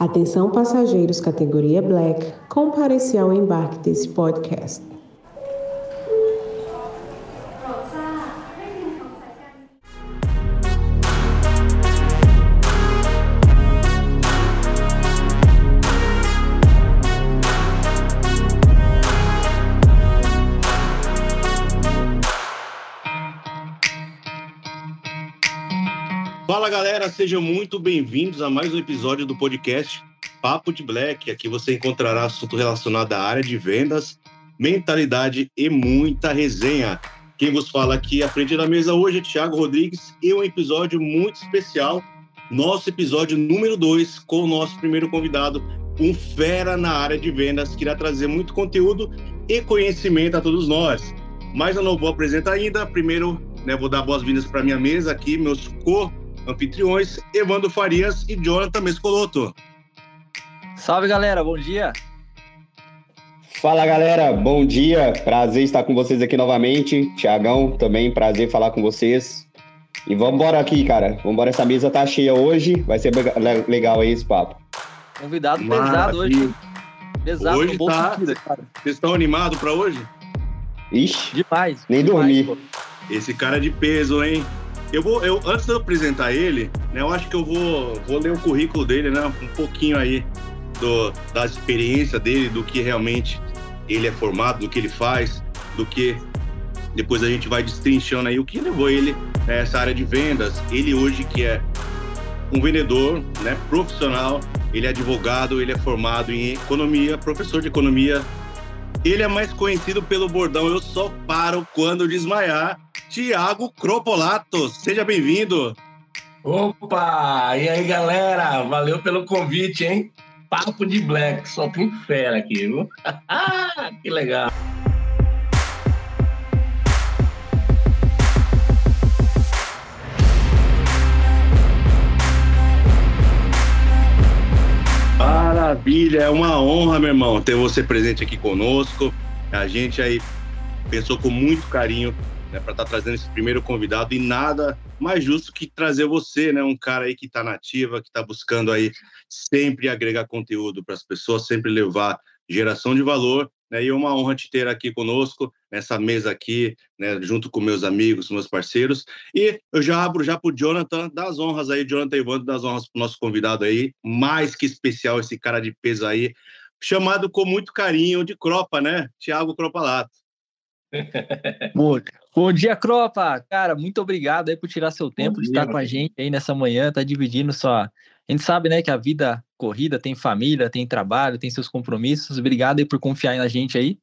Atenção passageiros categoria Black, compareci ao embarque desse podcast. Fala galera, sejam muito bem-vindos a mais um episódio do podcast Papo de Black. Aqui você encontrará assunto relacionado à área de vendas, mentalidade e muita resenha. Quem vos fala aqui à frente da mesa hoje é Thiago Rodrigues e um episódio muito especial, nosso episódio número 2, com o nosso primeiro convidado, um fera na área de vendas, que irá trazer muito conteúdo e conhecimento a todos nós. Mas eu não vou apresentar ainda. Primeiro, né, vou dar boas-vindas para minha mesa aqui, meus co anfitriões Evandro Farias e Jonathan Mescoloto. Salve, galera, bom dia. Fala, galera, bom dia. Prazer estar com vocês aqui novamente. Tiagão, também prazer falar com vocês. E vamos embora aqui, cara. Vamos embora, essa mesa tá cheia hoje. Vai ser legal aí esse papo. Convidado Maravilha. pesado hoje. Pesado hoje no tá... sentido, cara. Vocês estão animados para hoje? Ixi. Demais. Nem demais, dormir. Pô. Esse cara é de peso, hein? Eu vou, eu, antes de eu apresentar ele, né, eu acho que eu vou, vou ler o currículo dele, né, um pouquinho aí do, da experiência dele, do que realmente ele é formado, do que ele faz, do que depois a gente vai destrinchando aí o que levou ele nessa área de vendas. Ele hoje que é um vendedor, né, profissional, ele é advogado, ele é formado em economia, professor de economia. Ele é mais conhecido pelo bordão Eu só paro quando desmaiar Tiago Cropolato. Seja bem-vindo. Opa! E aí, galera? Valeu pelo convite, hein? Papo de Black, só tem fera aqui, viu? que legal. Maravilha, é uma honra, meu irmão, ter você presente aqui conosco. A gente aí pensou com muito carinho né, para estar tá trazendo esse primeiro convidado e nada mais justo que trazer você, né, um cara aí que está nativa, que está buscando aí sempre agregar conteúdo para as pessoas, sempre levar geração de valor, né, e é uma honra te ter aqui conosco nessa mesa aqui, né, junto com meus amigos, meus parceiros, e eu já abro já para o Jonathan, das honras aí, Jonathan Evandro, das honras para o nosso convidado aí, mais que especial esse cara de peso aí, chamado com muito carinho de Cropa, né, Tiago Cropalato. Bom, bom dia, Cropa! Cara, muito obrigado aí por tirar seu tempo bom de dia, estar com a gente aí nessa manhã, tá dividindo sua. A gente sabe, né, que a vida corrida tem família, tem trabalho, tem seus compromissos. Obrigado aí por confiar na gente aí.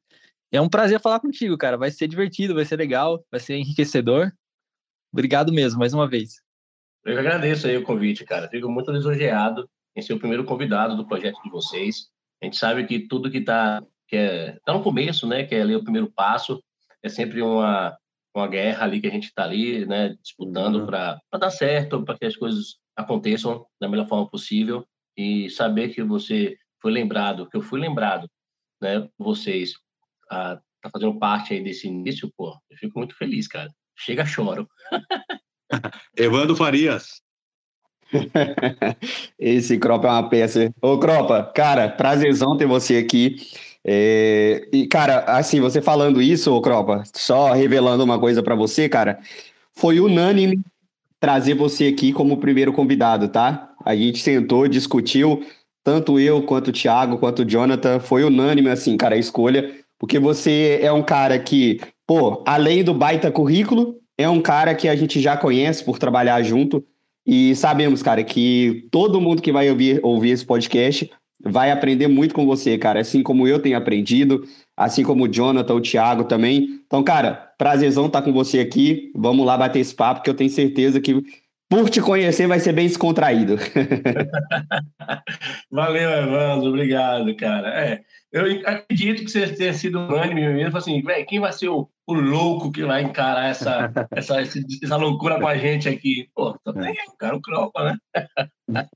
É um prazer falar contigo, cara. Vai ser divertido, vai ser legal, vai ser enriquecedor. Obrigado mesmo, mais uma vez. Eu agradeço aí o convite, cara. Fico muito lisonjeado em ser o primeiro convidado do projeto de vocês. A gente sabe que tudo que está que é, tá no começo, né, que é ali o primeiro passo, é sempre uma, uma guerra ali que a gente está ali, né, disputando uhum. para dar certo, para que as coisas aconteçam da melhor forma possível e saber que você foi lembrado, que eu fui lembrado, né, vocês a tá fazendo parte aí desse início, pô, eu fico muito feliz, cara. Chega, choro. Evandro Farias. Esse Cropa é uma peça. Ô, Cropa, cara, prazerzão ter você aqui. É, e, cara, assim, você falando isso, Cropa, só revelando uma coisa para você, cara, foi unânime trazer você aqui como primeiro convidado, tá? A gente sentou, discutiu, tanto eu quanto o Thiago, quanto o Jonathan, foi unânime, assim, cara, a escolha, porque você é um cara que, pô, além do baita currículo, é um cara que a gente já conhece por trabalhar junto, e sabemos, cara, que todo mundo que vai ouvir, ouvir esse podcast vai aprender muito com você, cara, assim como eu tenho aprendido, assim como o Jonathan, o Thiago também. Então, cara, prazerzão estar com você aqui. Vamos lá bater esse papo, que eu tenho certeza que por te conhecer vai ser bem descontraído. Valeu, Evandro, obrigado, cara. É, eu acredito que você tenha sido unânime mesmo, assim, velho, quem vai ser o, o louco que vai encarar essa, essa, essa loucura com a gente aqui? Pô, também é o cara, o Cropa, né?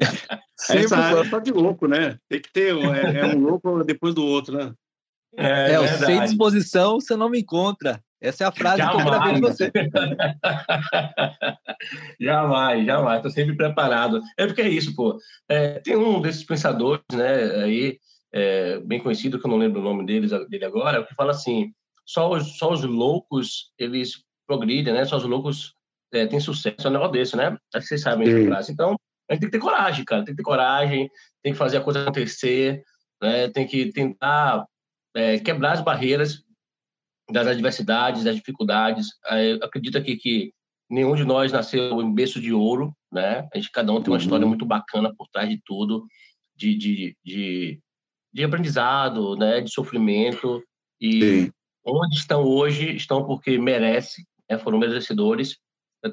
Sempre essa só de louco, né? Tem que ter, é, é um louco depois do outro, né? É, é sem disposição você não me encontra. Essa é a frase jamais. que eu gravei de você. jamais, jamais. Estou sempre preparado. É porque é isso, pô. É, tem um desses pensadores, né, aí, é, bem conhecido, que eu não lembro o nome deles, dele agora, que fala assim, só os, só os loucos, eles progridem, né? Só os loucos é, têm sucesso. É um negócio desse, né? Acho que vocês sabem essa frase. Então, a gente tem que ter coragem, cara. Tem que ter coragem, tem que fazer a coisa acontecer, né? Tem que tentar é, quebrar as barreiras das adversidades, das dificuldades. Eu acredito aqui que nenhum de nós nasceu em berço de ouro, né? A gente, cada um tem uma uhum. história muito bacana por trás de tudo, de, de, de, de aprendizado, né? De sofrimento. E Sim. onde estão hoje, estão porque merecem, né? foram merecedores.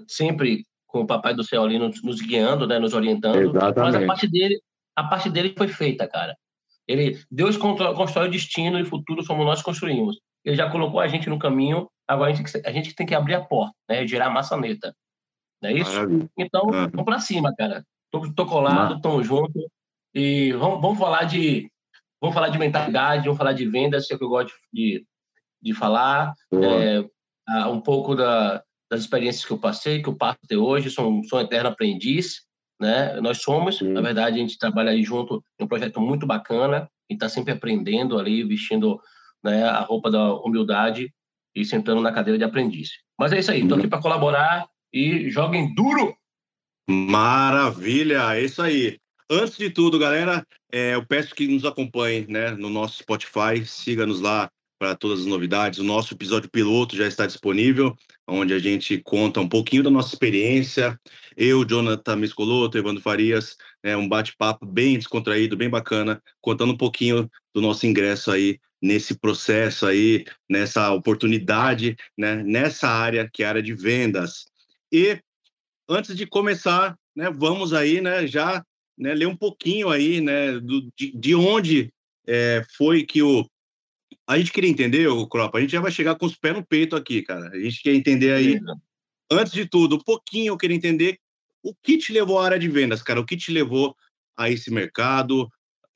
Sempre com o Papai do Céu ali nos, nos guiando, né? Nos orientando. Exatamente. Mas a parte dele, a parte dele foi feita, cara. Ele, Deus constrói o destino e o futuro somos nós construímos. Ele já colocou a gente no caminho, agora a gente, a gente tem que abrir a porta, né? Girar a maçaneta. Não é isso? Maravilha. Então, vamos para cima, cara. Tô, tô colado, tamo junto. E vamos, vamos falar de vamos falar de mentalidade, vamos falar de vendas, que é o que eu gosto de, de falar. É, um pouco da, das experiências que eu passei, que eu passo até hoje, sou, sou um eterno aprendiz né? Nós somos, Sim. na verdade, a gente trabalha aí junto em um projeto muito bacana e está sempre aprendendo ali, vestindo né, a roupa da humildade e sentando na cadeira de aprendiz. Mas é isso aí, estou aqui para colaborar e joguem duro! Maravilha, é isso aí. Antes de tudo, galera, é, eu peço que nos acompanhe né, no nosso Spotify, siga-nos lá para todas as novidades. O nosso episódio piloto já está disponível, onde a gente conta um pouquinho da nossa experiência. Eu, Jonathan Mescoloto, Evandro Farias, é um bate-papo bem descontraído, bem bacana, contando um pouquinho do nosso ingresso aí nesse processo aí, nessa oportunidade, né, nessa área que é a área de vendas. E antes de começar, né, vamos aí, né, já né, ler um pouquinho aí, né, do, de, de onde é, foi que o a gente queria entender, o Cropa, a gente já vai chegar com os pés no peito aqui, cara. A gente quer entender aí, antes de tudo, um pouquinho eu queria entender o que te levou à área de vendas, cara. O que te levou a esse mercado?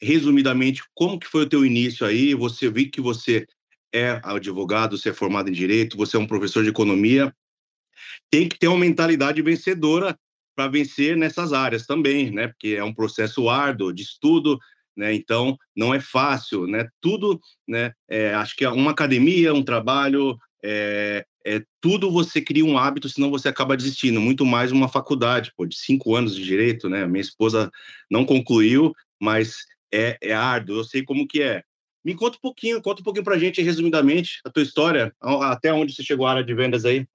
Resumidamente, como que foi o teu início aí? Você viu que você é advogado, você é formado em direito, você é um professor de economia. Tem que ter uma mentalidade vencedora para vencer nessas áreas também, né? Porque é um processo árduo de estudo, né? Então não é fácil, né? Tudo, né? É, acho que é uma academia, um trabalho, é, é, tudo você cria um hábito, senão você acaba desistindo. Muito mais uma faculdade, pô, de cinco anos de direito, né? Minha esposa não concluiu, mas é, é árduo. Eu sei como que é. Me conta um pouquinho, conta um pouquinho para a gente, resumidamente, a tua história, até onde você chegou à área de vendas aí.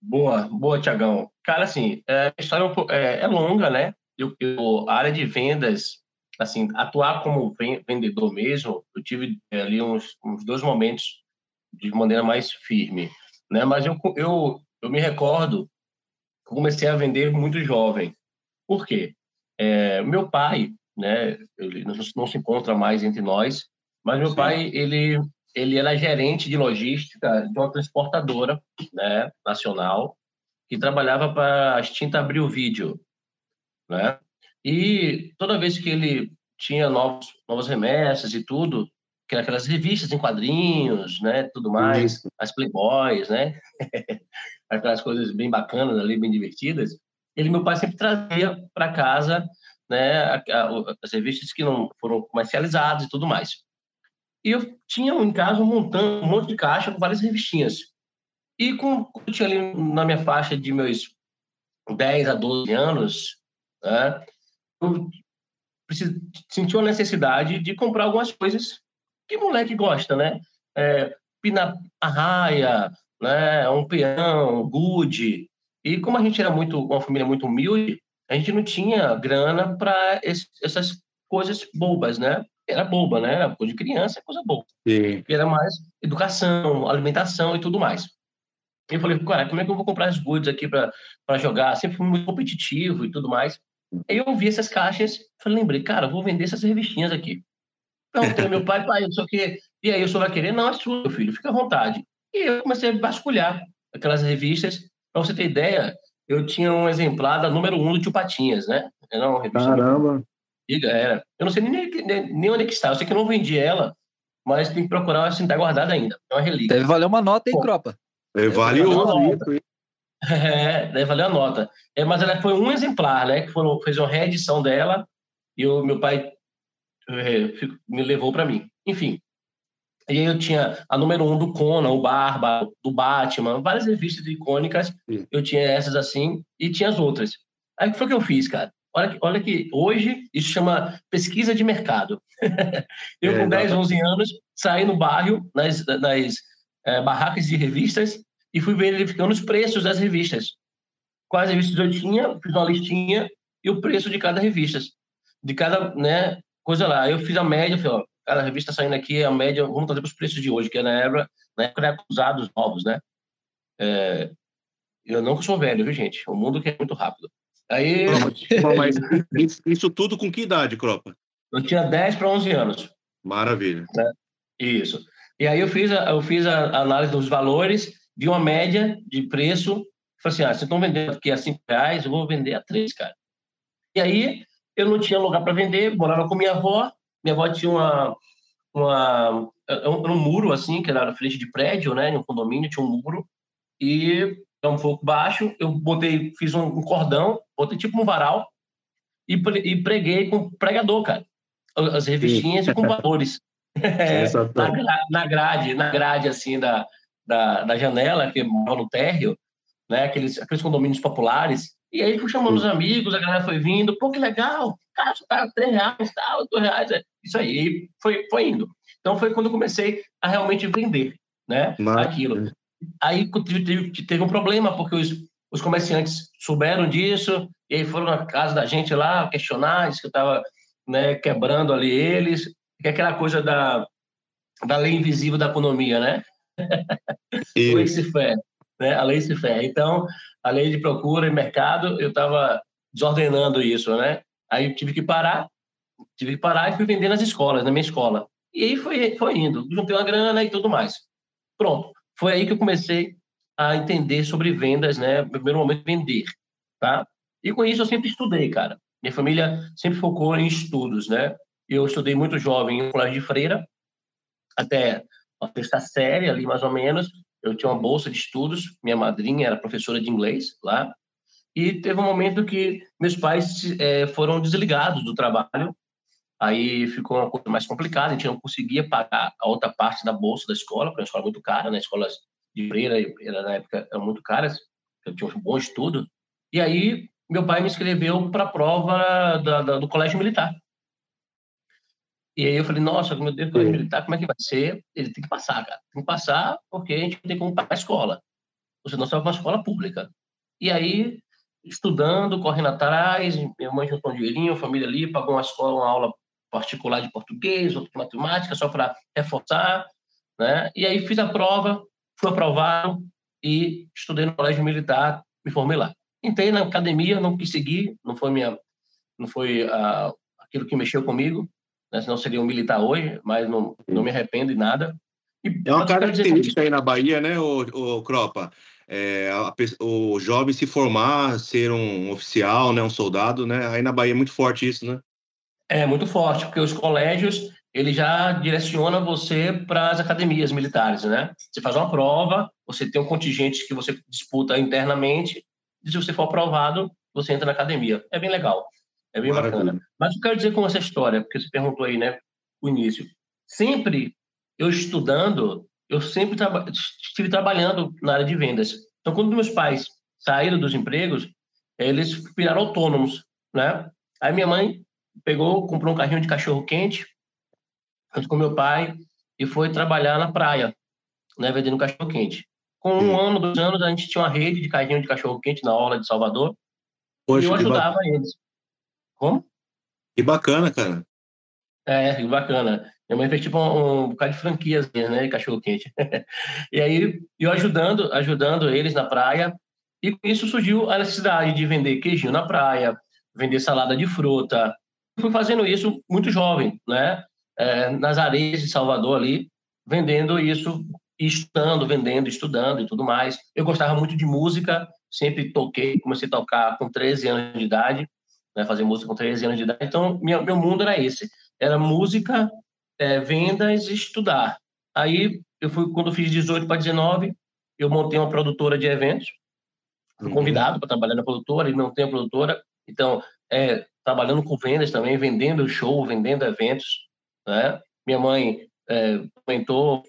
Boa, boa, Tiagão. Cara, assim, é, a história é, é, é longa, né? Eu, eu, a área de vendas assim, atuar como vendedor mesmo, eu tive eh, ali uns, uns dois momentos de maneira mais firme, né? Mas eu, eu, eu me recordo que comecei a vender muito jovem. Por quê? É, meu pai, né? Ele não, se encontra mais entre nós, mas meu Sim. pai, ele ele era gerente de logística de uma transportadora, né, nacional, que trabalhava para a extinta Abril Vídeo, né? E toda vez que ele tinha novos, novas remessas e tudo, que eram aquelas revistas em quadrinhos, né, tudo mais, Isso. as Playboys, né, aquelas coisas bem bacanas ali, bem divertidas. Ele, meu pai, sempre trazia para casa, né, as revistas que não foram comercializadas e tudo mais. E eu tinha em casa um, montão, um monte de caixa com várias revistinhas. E com, eu tinha ali na minha faixa de meus 10 a 12 anos, né, eu sentiu a necessidade de comprar algumas coisas que moleque gosta, né? É, pina arraia, né? Um peão, good. E como a gente era muito uma família muito humilde, a gente não tinha grana para essas coisas bobas, né? Era boba, né? Era coisa de criança, coisa boba. Sim. Era mais educação, alimentação e tudo mais. Eu falei, cara, como é que eu vou comprar as goods aqui para jogar? Sempre fui muito competitivo e tudo mais. Aí eu vi essas caixas, falei, lembrei, cara, vou vender essas revistinhas aqui. Perguntei meu pai, pai, sei o quê. E aí, o senhor vai querer? Não, é sua, meu filho, fica à vontade. E eu comecei a vasculhar aquelas revistas. Para você ter ideia, eu tinha um exemplar da número um do Tio Patinhas, né? Era uma revista. Caramba! Diga, era. Eu não sei nem, nem, nem onde é que está. Eu sei que eu não vendi ela, mas tem que procurar assim, tá guardada ainda. É uma relíquia. Deve valer uma nota, hein, Bom, Cropa? É valioso. É, deve valer a nota. É, mas ela foi um exemplar, né? Que foram, fez uma reedição dela e o meu pai é, me levou para mim. Enfim. E aí eu tinha a número um do Conan, o Barba, do Batman, várias revistas icônicas. Sim. Eu tinha essas assim e tinha as outras. Aí o que foi que eu fiz, cara? Olha que, olha que hoje isso chama pesquisa de mercado. eu, é, com 10, 11 anos, saí no bairro, nas, nas é, barracas de revistas, e fui verificando os preços das revistas. Quais revistas eu tinha, fiz uma listinha e o preço de cada revista. De cada né, coisa lá. Eu fiz a média, falei, ó, cada revista saindo aqui, a média, vamos trazer para os preços de hoje, que é na época, na época era usados novos, né? É, eu não sou velho, viu, gente? O mundo que é muito rápido. Aí... Mas isso tudo com que idade, Cropa? Eu tinha 10 para 11 anos. Maravilha. Né? Isso. E aí eu fiz, a, eu fiz a análise dos valores, vi uma média de preço, falei assim, ah, vocês estão vendendo aqui a 5 reais, eu vou vender a 3, cara. E aí eu não tinha lugar para vender, morava com minha avó, minha avó tinha uma, uma um, um muro assim, que era frente de prédio, né, um condomínio, tinha um muro, e é um pouco baixo, eu botei, fiz um, um cordão, botei tipo um varal e, e preguei com pregador, cara. As revistinhas Sim. e com valores. É, na, na, grade, na grade assim da, da, da janela que mora no térreo, né? Aqueles, aqueles condomínios populares. E aí fui chamando os amigos, a galera foi vindo, pô, que legal, cara, tá três reais, tal, dois reais, é isso aí, e foi, foi indo. Então foi quando eu comecei a realmente vender, né? Aquilo. Aí teve, teve um problema, porque os, os comerciantes souberam disso, e aí foram na casa da gente lá questionar, disse que eu estava né, quebrando ali eles, que é aquela coisa da, da lei invisível da economia, né? lei se fé, né? A lei se fé. Então, a lei de procura e mercado, eu estava desordenando isso, né? Aí eu tive que parar, tive que parar e fui vender nas escolas, na minha escola. E aí foi, foi indo, juntei uma grana e tudo mais. Pronto. Foi aí que eu comecei a entender sobre vendas, né? No primeiro momento, vender, tá? E com isso eu sempre estudei, cara. Minha família sempre focou em estudos, né? Eu estudei muito jovem em colégio de freira, até a sexta série ali, mais ou menos. Eu tinha uma bolsa de estudos, minha madrinha era professora de inglês lá, e teve um momento que meus pais é, foram desligados do trabalho Aí ficou uma coisa mais complicada, a gente não conseguia pagar a outra parte da bolsa da escola, porque é uma escola muito cara, né? Escolas de freira, na época, eram muito caras, eu tinha um bom estudo. E aí, meu pai me inscreveu para a prova da, da, do colégio militar. E aí eu falei, nossa, meu Deus, colégio militar, como é que vai ser? Ele tem que passar, cara. Tem que passar porque a gente tem como pagar a escola. Você não sabe uma escola pública. E aí, estudando, correndo atrás, minha mãe juntou um dinheirinho, a família ali, pagou uma escola, uma aula particular de português, outro de matemática, só para reforçar, né? E aí fiz a prova, fui aprovado e estudei no colégio militar, me formei lá. Entrei na academia, não quis seguir, não foi minha, não foi uh, aquilo que mexeu comigo, né? senão seria um militar hoje, mas não, não me arrependo de nada. E, é uma característica aí na Bahia, né, o, o Cropa? É, a, o jovem se formar, ser um oficial, né, um soldado, né? Aí na Bahia é muito forte isso, né? É muito forte, porque os colégios ele já direciona você para as academias militares, né? Você faz uma prova, você tem um contingente que você disputa internamente, e se você for aprovado, você entra na academia. É bem legal, é bem Maravilha. bacana. Mas eu quero dizer com essa história, porque você perguntou aí, né, o início. Sempre eu estudando, eu sempre traba estive trabalhando na área de vendas. Então, quando meus pais saíram dos empregos, eles viraram autônomos, né? Aí minha mãe pegou, comprou um carrinho de cachorro quente, junto com meu pai, e foi trabalhar na praia, né, vendendo cachorro quente. Com um ano, dois anos, a gente tinha uma rede de carrinho de cachorro quente na orla de Salvador. Poxa, e eu ajudava eles. Como? Que bacana, cara. É, que bacana. Minha mãe fez tipo um, um bocado de franquias, né, de cachorro quente. e aí, eu ajudando, ajudando eles na praia, e com isso surgiu a necessidade de vender queijinho na praia, vender salada de fruta, fui fazendo isso muito jovem, né? É, nas areias de Salvador ali, vendendo isso, estudando, vendendo, estudando e tudo mais. Eu gostava muito de música, sempre toquei, comecei a tocar com 13 anos de idade, né? fazer música com 13 anos de idade. Então, minha, meu mundo era esse, era música, é, vendas e estudar. Aí, eu fui, quando eu fiz 18 para 19, eu montei uma produtora de eventos. Fui uhum. convidado para trabalhar na produtora, e não tenho produtora. Então, é, trabalhando com vendas também, vendendo show, vendendo eventos. Né? Minha mãe é, comentou,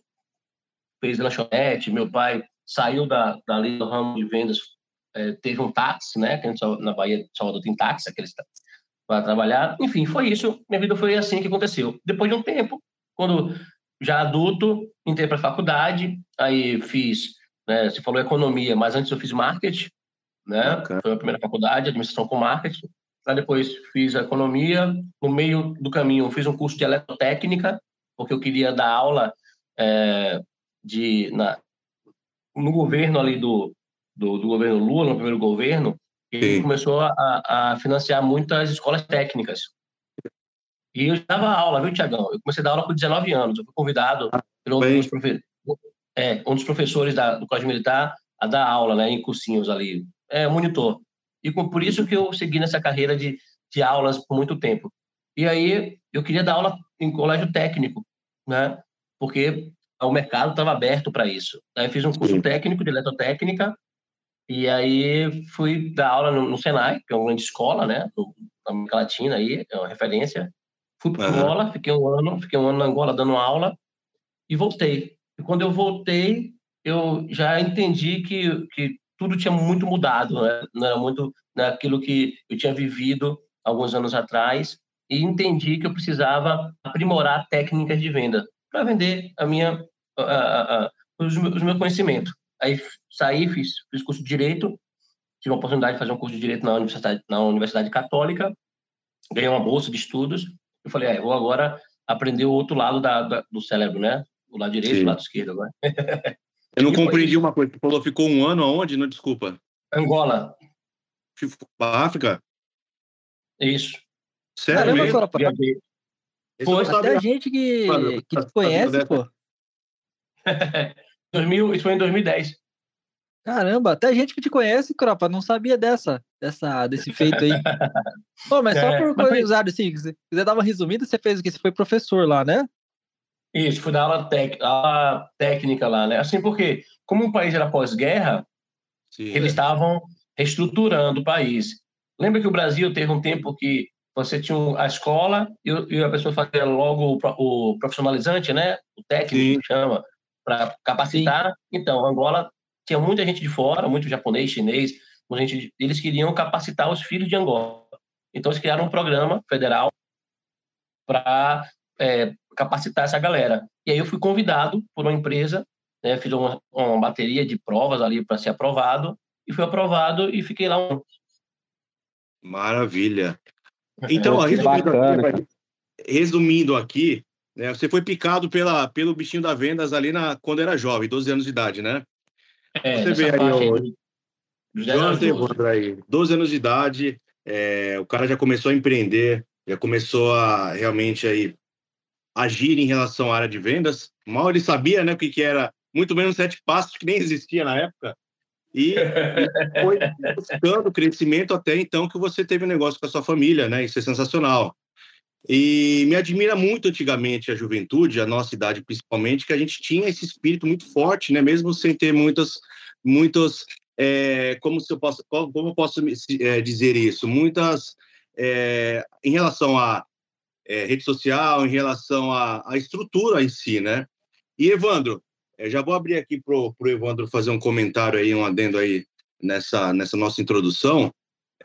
fez lanchonete, meu pai saiu da, dali do ramo de vendas, é, teve um táxi, né? Que na Bahia Salvador tem táxi, aqueles para trabalhar. Enfim, foi isso. Minha vida foi assim que aconteceu. Depois de um tempo, quando já adulto, entrei para a faculdade, aí fiz, né, você falou economia, mas antes eu fiz marketing, né? Okay. Foi a primeira faculdade, administração com marketing. Aí depois fiz economia. No meio do caminho, fiz um curso de eletrotécnica, porque eu queria dar aula é, de na, no governo ali do, do, do, governo Lula, no primeiro governo, ele Sim. começou a, a, financiar muitas escolas técnicas. E eu dava aula, viu, Tiagão? Eu comecei a dar aula com 19 anos. Eu fui convidado ah, pelo um dos, profe é, um dos professores da, do Colégio Militar a dar aula né, em cursinhos ali. É, monitor. E por isso que eu segui nessa carreira de, de aulas por muito tempo. E aí eu queria dar aula em colégio técnico, né? Porque o mercado estava aberto para isso. Aí fiz um curso Sim. técnico de eletrotécnica e aí fui dar aula no, no, Senai, que é uma grande escola, né? Na América Latina aí, é uma referência. Fui para uhum. Angola, fiquei um ano, fiquei um ano na Angola dando aula e voltei. E quando eu voltei, eu já entendi que, que tudo tinha muito mudado, né? não era muito naquilo que eu tinha vivido alguns anos atrás e entendi que eu precisava aprimorar técnicas de venda para vender a minha a, a, a, os, os meus conhecimentos. Aí saí, fiz, fiz curso de direito, tive a oportunidade de fazer um curso de direito na universidade na universidade católica, ganhei uma bolsa de estudos. Eu falei, é, vou agora aprender o outro lado da, da do cérebro, né? O lado direito e o lado esquerdo agora. Eu não compreendi uma coisa. Você falou, ficou um ano aonde? Não, desculpa. Angola. África? Isso. Sério Caramba, mesmo? Cara, Pô, até a gente que, que tá, te conhece, pô. 2000, isso foi em 2010. Caramba, até gente que te conhece, Cropa, não sabia dessa, dessa desse feito aí. Pô, mas só é, por curiosidade, assim, se quiser dar uma resumida, você fez o que? Você foi professor lá, né? Isso, fui dar aula, tec, aula técnica lá, né? Assim, porque como o país era pós-guerra, eles estavam reestruturando o país. Lembra que o Brasil teve um tempo que você tinha a escola e, a pessoa fazia logo o, profissionalizante, né? O técnico Sim. chama, para capacitar. Sim. Então, Angola tinha muita gente de fora, muito japonês, chinês, gente, eles queriam capacitar os filhos de Angola. Então, eles criaram um programa federal para é, capacitar essa galera. E aí eu fui convidado por uma empresa, né, fiz uma, uma bateria de provas ali para ser aprovado, e fui aprovado e fiquei lá um. Maravilha. Então, ó, resumindo, aqui, resumindo aqui, né, você foi picado pela, pelo bichinho da vendas ali na, quando era jovem, 12 anos de idade, né? É, você vê aí, ó, Jonathan Evandro aí, 12 anos de idade, é, o cara já começou a empreender, já começou a realmente aí agir em relação à área de vendas. Mal ele sabia, né, o que, que era, muito menos sete passos, que nem existia na época. E, e foi buscando crescimento até então que você teve um negócio com a sua família, né? Isso é sensacional. E me admira muito antigamente a juventude, a nossa idade principalmente, que a gente tinha esse espírito muito forte, né? Mesmo sem ter muitas, muitos, é, como eu posso, como eu posso é, dizer isso? Muitas, é, em relação a é, rede social, em relação à, à, estrutura em si, né? E Evandro, é, já vou abrir aqui para o Evandro fazer um comentário aí, um adendo aí nessa, nessa nossa introdução,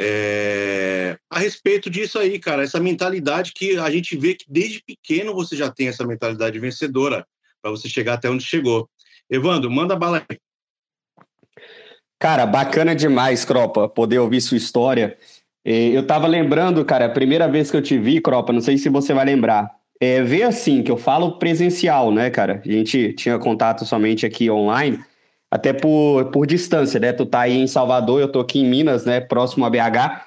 é, a respeito disso aí, cara, essa mentalidade que a gente vê que desde pequeno você já tem essa mentalidade vencedora para você chegar até onde chegou. Evandro, manda bala aí. Cara, bacana demais, Cropa, poder ouvir sua história. Eu estava lembrando, cara, a primeira vez que eu te vi, Cropa, não sei se você vai lembrar. É, ver assim, que eu falo presencial, né, cara? A gente tinha contato somente aqui online, até por, por distância, né? Tu tá aí em Salvador, eu tô aqui em Minas, né, próximo a BH.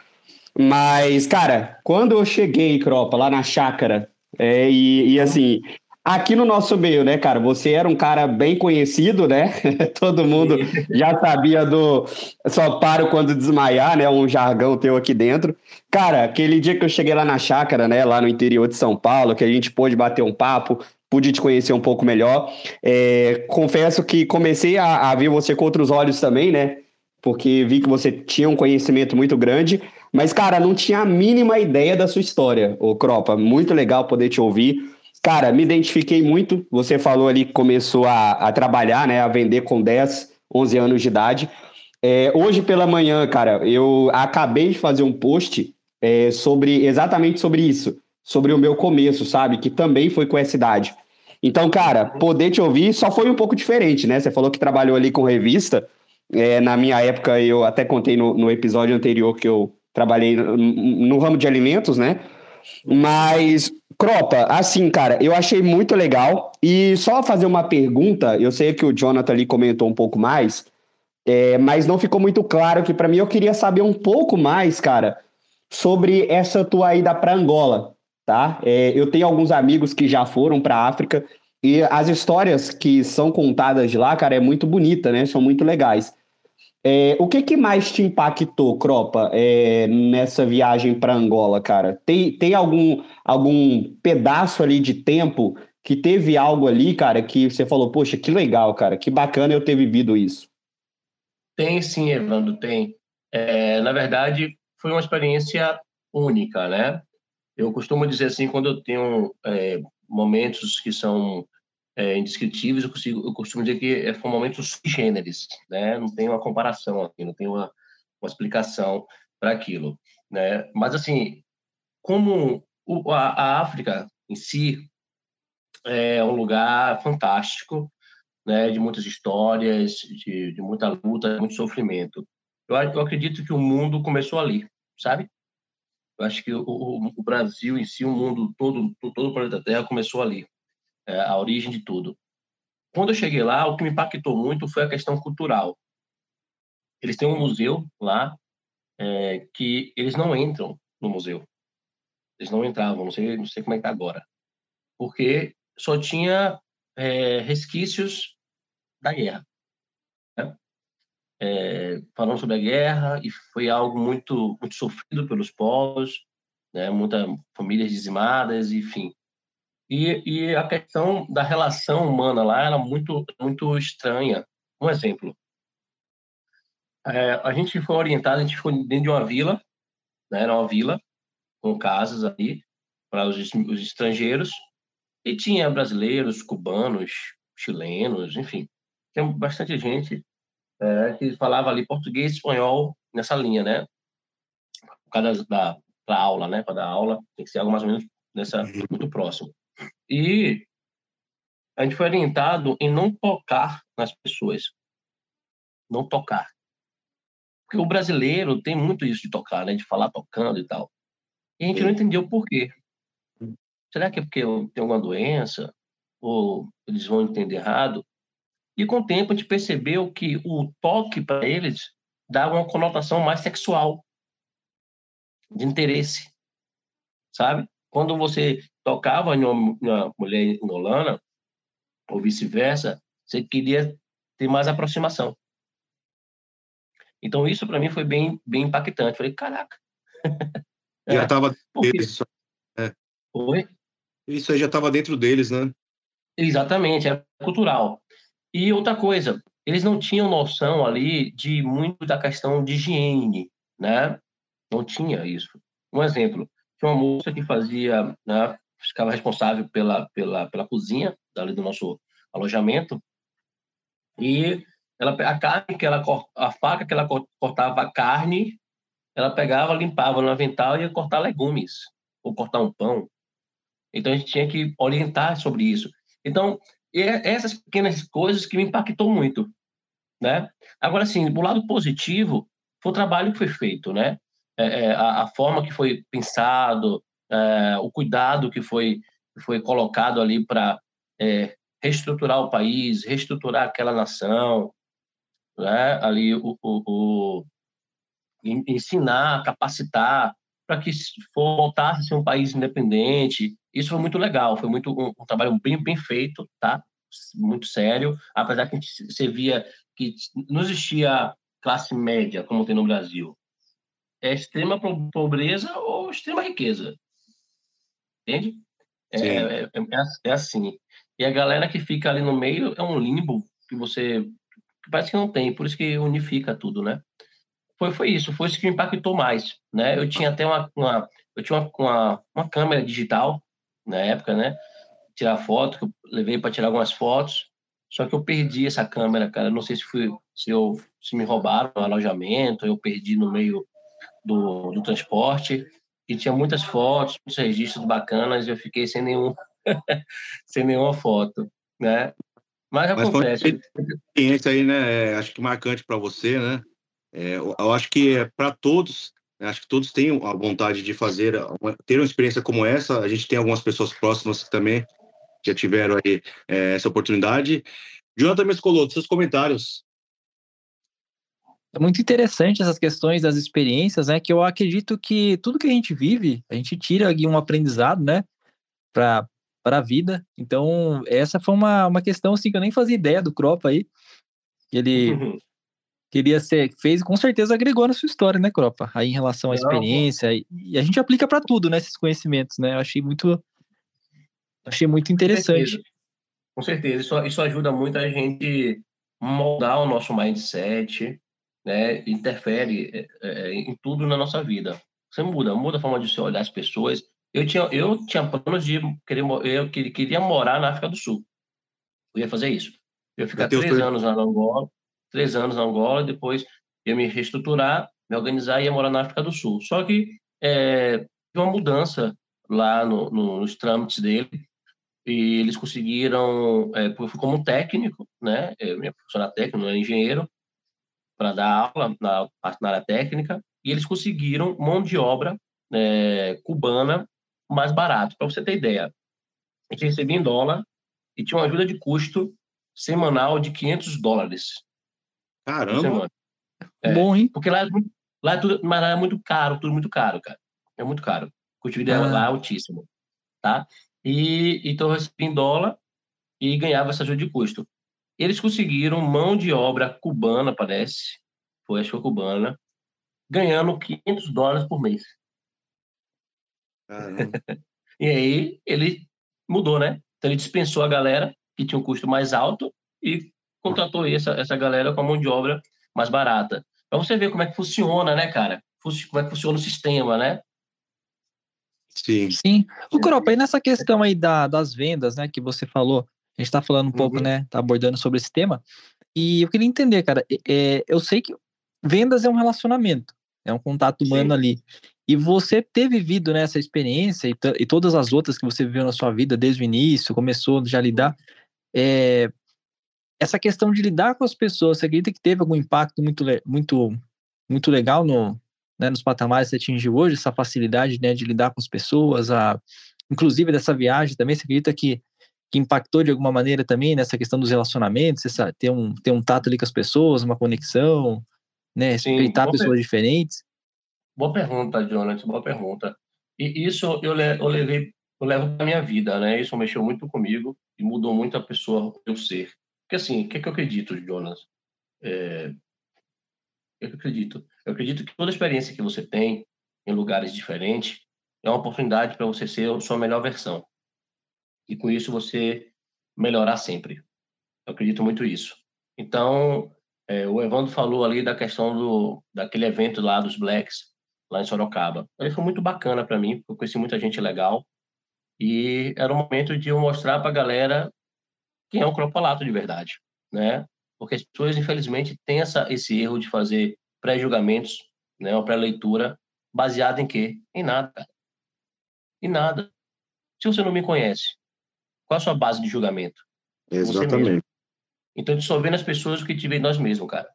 Mas, cara, quando eu cheguei, Cropa, lá na chácara, é, e, e assim, aqui no nosso meio, né, cara? Você era um cara bem conhecido, né? Todo mundo já sabia do só paro quando desmaiar, né? Um jargão teu aqui dentro. Cara, aquele dia que eu cheguei lá na chácara, né, lá no interior de São Paulo, que a gente pôde bater um papo, pude te conhecer um pouco melhor. É, confesso que comecei a, a ver você com outros olhos também, né? Porque vi que você tinha um conhecimento muito grande. Mas, cara, não tinha a mínima ideia da sua história, ô Cropa. Muito legal poder te ouvir. Cara, me identifiquei muito. Você falou ali que começou a, a trabalhar, né? A vender com 10, 11 anos de idade. É, hoje pela manhã, cara, eu acabei de fazer um post é, sobre exatamente sobre isso, sobre o meu começo, sabe? Que também foi com essa idade. Então, cara, poder te ouvir só foi um pouco diferente, né? Você falou que trabalhou ali com revista. É, na minha época, eu até contei no, no episódio anterior que eu trabalhei no, no ramo de alimentos, né? Mas, Cropa, assim, cara, eu achei muito legal. E só fazer uma pergunta, eu sei que o Jonathan ali comentou um pouco mais, é, mas não ficou muito claro que para mim eu queria saber um pouco mais, cara, sobre essa tua ida para Angola, tá? É, eu tenho alguns amigos que já foram para África e as histórias que são contadas de lá, cara, é muito bonita, né? São muito legais. É, o que, que mais te impactou, Cropa, é, nessa viagem para Angola, cara? Tem, tem algum, algum pedaço ali de tempo que teve algo ali, cara, que você falou, poxa, que legal, cara, que bacana eu ter vivido isso? Tem sim, Evandro, tem. É, na verdade, foi uma experiência única, né? Eu costumo dizer assim, quando eu tenho é, momentos que são é, indescritíveis, eu, consigo, eu costumo dizer que é, momentos sui generis, né? Não tem uma comparação aqui, não tem uma, uma explicação para aquilo, né? Mas, assim, como o, a, a, África em si é um lugar fantástico, né? De muitas histórias, de, de muita luta, muito sofrimento. Eu, eu acredito que o mundo começou ali, sabe? Eu acho que o, o, Brasil em si, o mundo todo, todo o planeta Terra começou ali é, a origem de tudo. Quando eu cheguei lá, o que me impactou muito foi a questão cultural. Eles têm um museu lá é, que eles não entram no museu. Eles não entravam, não sei, não sei como é que tá agora. Porque só tinha é, resquícios da guerra. Né? É, falando sobre a guerra, e foi algo muito, muito sofrido pelos povos, né? muitas famílias dizimadas, enfim. E, e a questão da relação humana lá era muito, muito estranha. Um exemplo. É, a gente foi orientado, a gente foi dentro de uma vila, né, era uma vila com casas ali para os, os estrangeiros, e tinha brasileiros, cubanos, chilenos, enfim, tinha bastante gente é, que falava ali português e espanhol nessa linha, né? Por causa da, da aula, né? Para dar aula, tem que ser algo mais ou menos nessa, muito próximo. E a gente foi orientado em não tocar nas pessoas. Não tocar. Porque o brasileiro tem muito isso de tocar, né? De falar tocando e tal. E a gente não entendeu por quê. Será que é porque tenho alguma doença? Ou eles vão entender errado? E com o tempo a gente percebeu que o toque para eles dava uma conotação mais sexual, de interesse, sabe? Quando você tocava em uma, mulher engolana, ou vice-versa, você queria ter mais aproximação. Então, isso para mim foi bem, bem impactante. Falei, caraca. Já estava deles. É. Oi? Isso aí já estava dentro deles, né? Exatamente, é cultural. E outra coisa, eles não tinham noção ali de muito da questão de higiene, né? Não tinha isso. Um exemplo, tinha uma moça que fazia, né, ficava responsável pela, pela, pela cozinha dali do nosso alojamento. E ela, a carne que ela a faca que ela cortava a carne, ela pegava, limpava no avental e ia cortar legumes ou cortar um pão. Então a gente tinha que orientar sobre isso. Então, essas pequenas coisas que me impactou muito, né? Agora sim, do lado positivo, foi o trabalho que foi feito, né? É, é, a, a, forma que foi pensado, é, o cuidado que foi, foi colocado ali para é, reestruturar o país, reestruturar aquela nação, né? ali o, o, o ensinar, capacitar para que voltasse a ser um país independente, Isso foi muito legal, foi muito um, um trabalho bem, bem feito, tá? Muito sério, apesar que a gente, você via que não existia classe média como tem no Brasil. É extrema pobreza ou extrema riqueza. Entende? É, é, é, é, assim. E a galera que fica ali no meio é um limbo que você que parece que não tem, por isso que unifica tudo, né? Foi, foi isso, foi isso que me impactou mais, né? Eu tinha até uma, uma eu tinha uma, uma, uma câmera digital na época, né? Tirar foto, que eu levei para tirar algumas fotos, só que eu perdi essa câmera, cara. Não sei se fui, se eu se me roubaram no alojamento, eu perdi no meio do, do transporte e tinha muitas fotos, muitos registros bacanas, e eu fiquei sem nenhum sem nenhuma foto, né? Mas acontece. Mas foi uma experiência aí, né? É, acho que marcante para você, né? É, eu acho que é para todos? Acho que todos têm a vontade de fazer, ter uma experiência como essa. A gente tem algumas pessoas próximas que também já tiveram aí é, essa oportunidade. Jonathan Mescoloto, seus comentários. É muito interessante essas questões das experiências, né? Que eu acredito que tudo que a gente vive, a gente tira aqui um aprendizado, né? Para a vida. Então, essa foi uma, uma questão assim que eu nem fazia ideia do Cropa aí. Ele queria ser, fez com certeza agregou na sua história, né, Cropa? Aí em relação à experiência. E, a gente aplica para tudo, né? Esses conhecimentos, né? Eu achei muito, achei muito interessante. Com certeza, com certeza. Isso, isso ajuda muito a gente moldar o nosso mindset, né? Interfere é, é, em tudo na nossa vida. Você muda, muda a forma de você olhar as pessoas, eu tinha, eu tinha planos de querer, eu queria morar na África do Sul. Eu ia fazer isso. Eu ia ficar três anos na Angola, três anos na Angola, depois eu me reestruturar, me organizar e ia morar na África do Sul. Só que é, uma mudança lá no, no, nos trâmites dele e eles conseguiram, é, eu fui como técnico, né, eu minha profissional técnico, não era engenheiro, para dar aula na na área técnica, e eles conseguiram mão de obra é, cubana mais barato. Para você ter ideia, a gente recebia em dólar e tinha uma ajuda de custo semanal de 500 dólares. Caramba! É, Bom, hein? Porque lá, é lá é tudo, mas lá é muito caro, tudo muito caro, cara. É muito caro. O custo de vida ah. lá é altíssimo, tá? E então eu recebi em dólar e ganhava essa ajuda de custo. Eles conseguiram mão de obra cubana, parece, foi acho que foi cubana, ganhando 500 dólares por mês. e aí ele mudou, né? Então ele dispensou a galera que tinha um custo mais alto e contratou essa, essa galera com a mão de obra mais barata. Para você ver como é que funciona, né, cara? Como é que funciona o sistema, né? Sim. Sim. O Cropa, aí nessa questão aí da, das vendas, né, que você falou, a gente está falando um uhum. pouco, né, tá abordando sobre esse tema, e eu queria entender, cara, é, eu sei que vendas é um relacionamento, é um contato humano Sim. ali. E você ter vivido nessa né, experiência e, e, todas as outras que você viveu na sua vida desde o início, começou já a lidar, é, essa questão de lidar com as pessoas, você acredita que teve algum impacto muito, muito, muito legal no, né, nos patamares que você atingiu hoje, essa facilidade né, de lidar com as pessoas, a, inclusive dessa viagem também, você acredita que, que impactou de alguma maneira também nessa questão dos relacionamentos, essa, ter, um, ter um tato ali com as pessoas, uma conexão, né, respeitar Sim, pessoas diferentes? Boa pergunta, Jonathan, boa pergunta. E isso eu, eu levei, eu levo para minha vida, né? Isso mexeu muito comigo e mudou muito a pessoa eu ser. Porque assim, o que, é que eu acredito, Jonas? É... O é que eu acredito? Eu acredito que toda experiência que você tem em lugares diferentes é uma oportunidade para você ser a sua melhor versão. E com isso você melhorar sempre. Eu acredito muito isso. Então, é, o Evandro falou ali da questão do daquele evento lá dos Blacks lá em Sorocaba. Ele foi muito bacana para mim, eu conheci muita gente legal e era o momento de eu mostrar para a galera quem é um cropolato de verdade, né? Porque as pessoas, infelizmente, têm essa, esse erro de fazer pré-julgamentos, né, uma pré-leitura baseada em quê? Em nada, cara. Em nada. Se você não me conhece, qual a sua base de julgamento? Exatamente. Então, a gente só vê nas pessoas o que tive em nós mesmos, cara.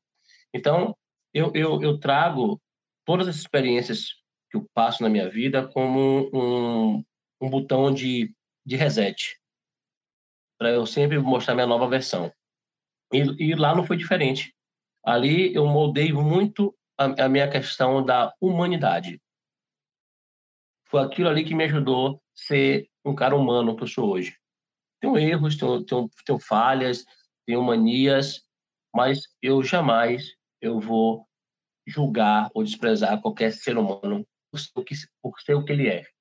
Então, eu, eu, eu trago todas as experiências que eu passo na minha vida como um, um botão de, de reset, para eu sempre mostrar minha nova versão. E, e, lá não foi diferente. Ali eu moldei muito a, a minha questão da humanidade. Foi aquilo ali que me ajudou a ser um cara humano que eu sou hoje. Tenho erros, tenho, tenho, tenho falhas, tenho manias, mas eu jamais eu vou julgar ou desprezar qualquer ser humano por ser o que, por ser o que ele é.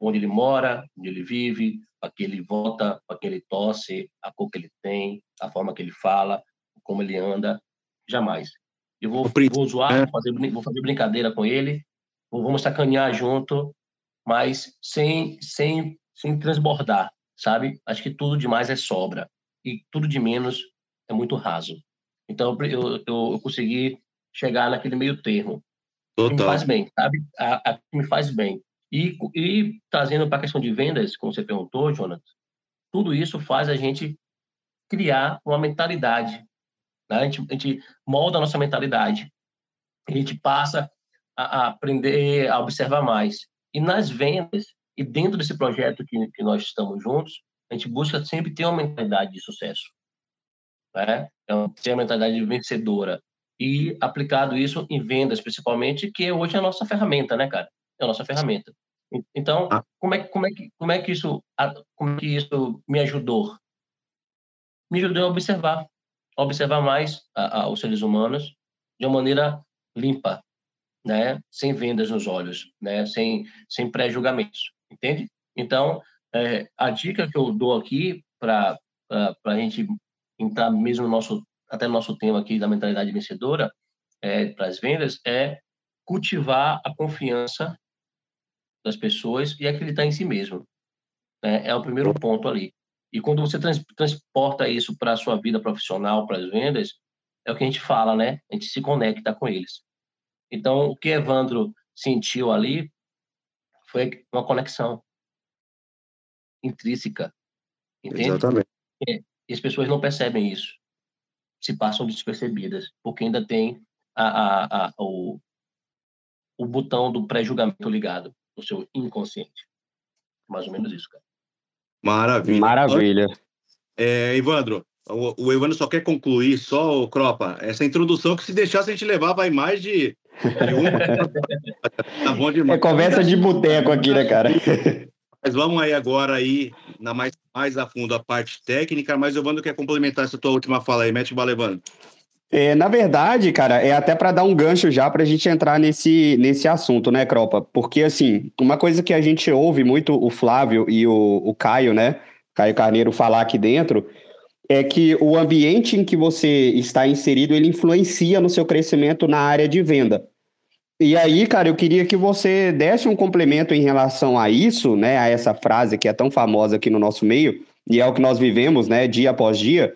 Onde ele mora, onde ele vive, a que ele vota, a que ele tosse, a cor que ele tem, a forma que ele fala, como ele anda, jamais. Eu vou, vou zoar, é. vou, fazer, vou fazer brincadeira com ele, vamos sacanear junto, mas sem, sem, sem transbordar, sabe? Acho que tudo demais é sobra e tudo de menos é muito raso. Então eu, eu, eu consegui chegar naquele meio termo. Total. Que me faz bem, sabe? A, a, me faz bem. E, e trazendo para a questão de vendas, como você perguntou, Jonathan, tudo isso faz a gente criar uma mentalidade. Né? A, gente, a gente molda a nossa mentalidade. A gente passa a, a aprender a observar mais. E nas vendas, e dentro desse projeto que, que nós estamos juntos, a gente busca sempre ter uma mentalidade de sucesso. Né? É ter uma mentalidade vencedora. E aplicado isso em vendas, principalmente, que hoje é a nossa ferramenta, né, cara? É a nossa ferramenta. Então, ah. como, é, como, é que, como, é que isso, como é que isso me ajudou? Me ajudou a observar, a observar mais a, a, os seres humanos de uma maneira limpa, né? Sem vendas nos olhos, né? Sem, sem pré-julgamentos, entende? Então, é, a dica que eu dou aqui para a gente entrar mesmo no nosso, até no nosso tema aqui da mentalidade vencedora é, para as vendas é cultivar a confiança das pessoas e acreditar em si mesmo. Né? É o primeiro ponto ali. E quando você trans, transporta isso para a sua vida profissional, para as vendas, é o que a gente fala, né? A gente se conecta com eles. Então, o que Evandro sentiu ali foi uma conexão intrínseca. Entende? Exatamente. É, e as pessoas não percebem isso. Se passam despercebidas, porque ainda tem a, a, a, o, o botão do pré-julgamento ligado no seu inconsciente. Mais ou menos isso, cara. Maravilha. Maravilha. É, Ivandro, o, o Evandro só quer concluir, só, o Cropa, essa introdução que se deixasse a gente levar vai mais de, de uma. tá bom demais. É conversa de boteco aqui, né, cara? Mas vamos aí agora aí na mais, mais a fundo a parte técnica, mas Evandro quer complementar essa tua última fala aí, mete bala, Evandro. É, na verdade, cara, é até para dar um gancho já para a gente entrar nesse, nesse assunto, né, Cropa? Porque, assim, uma coisa que a gente ouve muito o Flávio e o, o Caio, né, Caio Carneiro falar aqui dentro, é que o ambiente em que você está inserido, ele influencia no seu crescimento na área de venda. E aí, cara, eu queria que você desse um complemento em relação a isso, né, a essa frase que é tão famosa aqui no nosso meio, e é o que nós vivemos, né, dia após dia,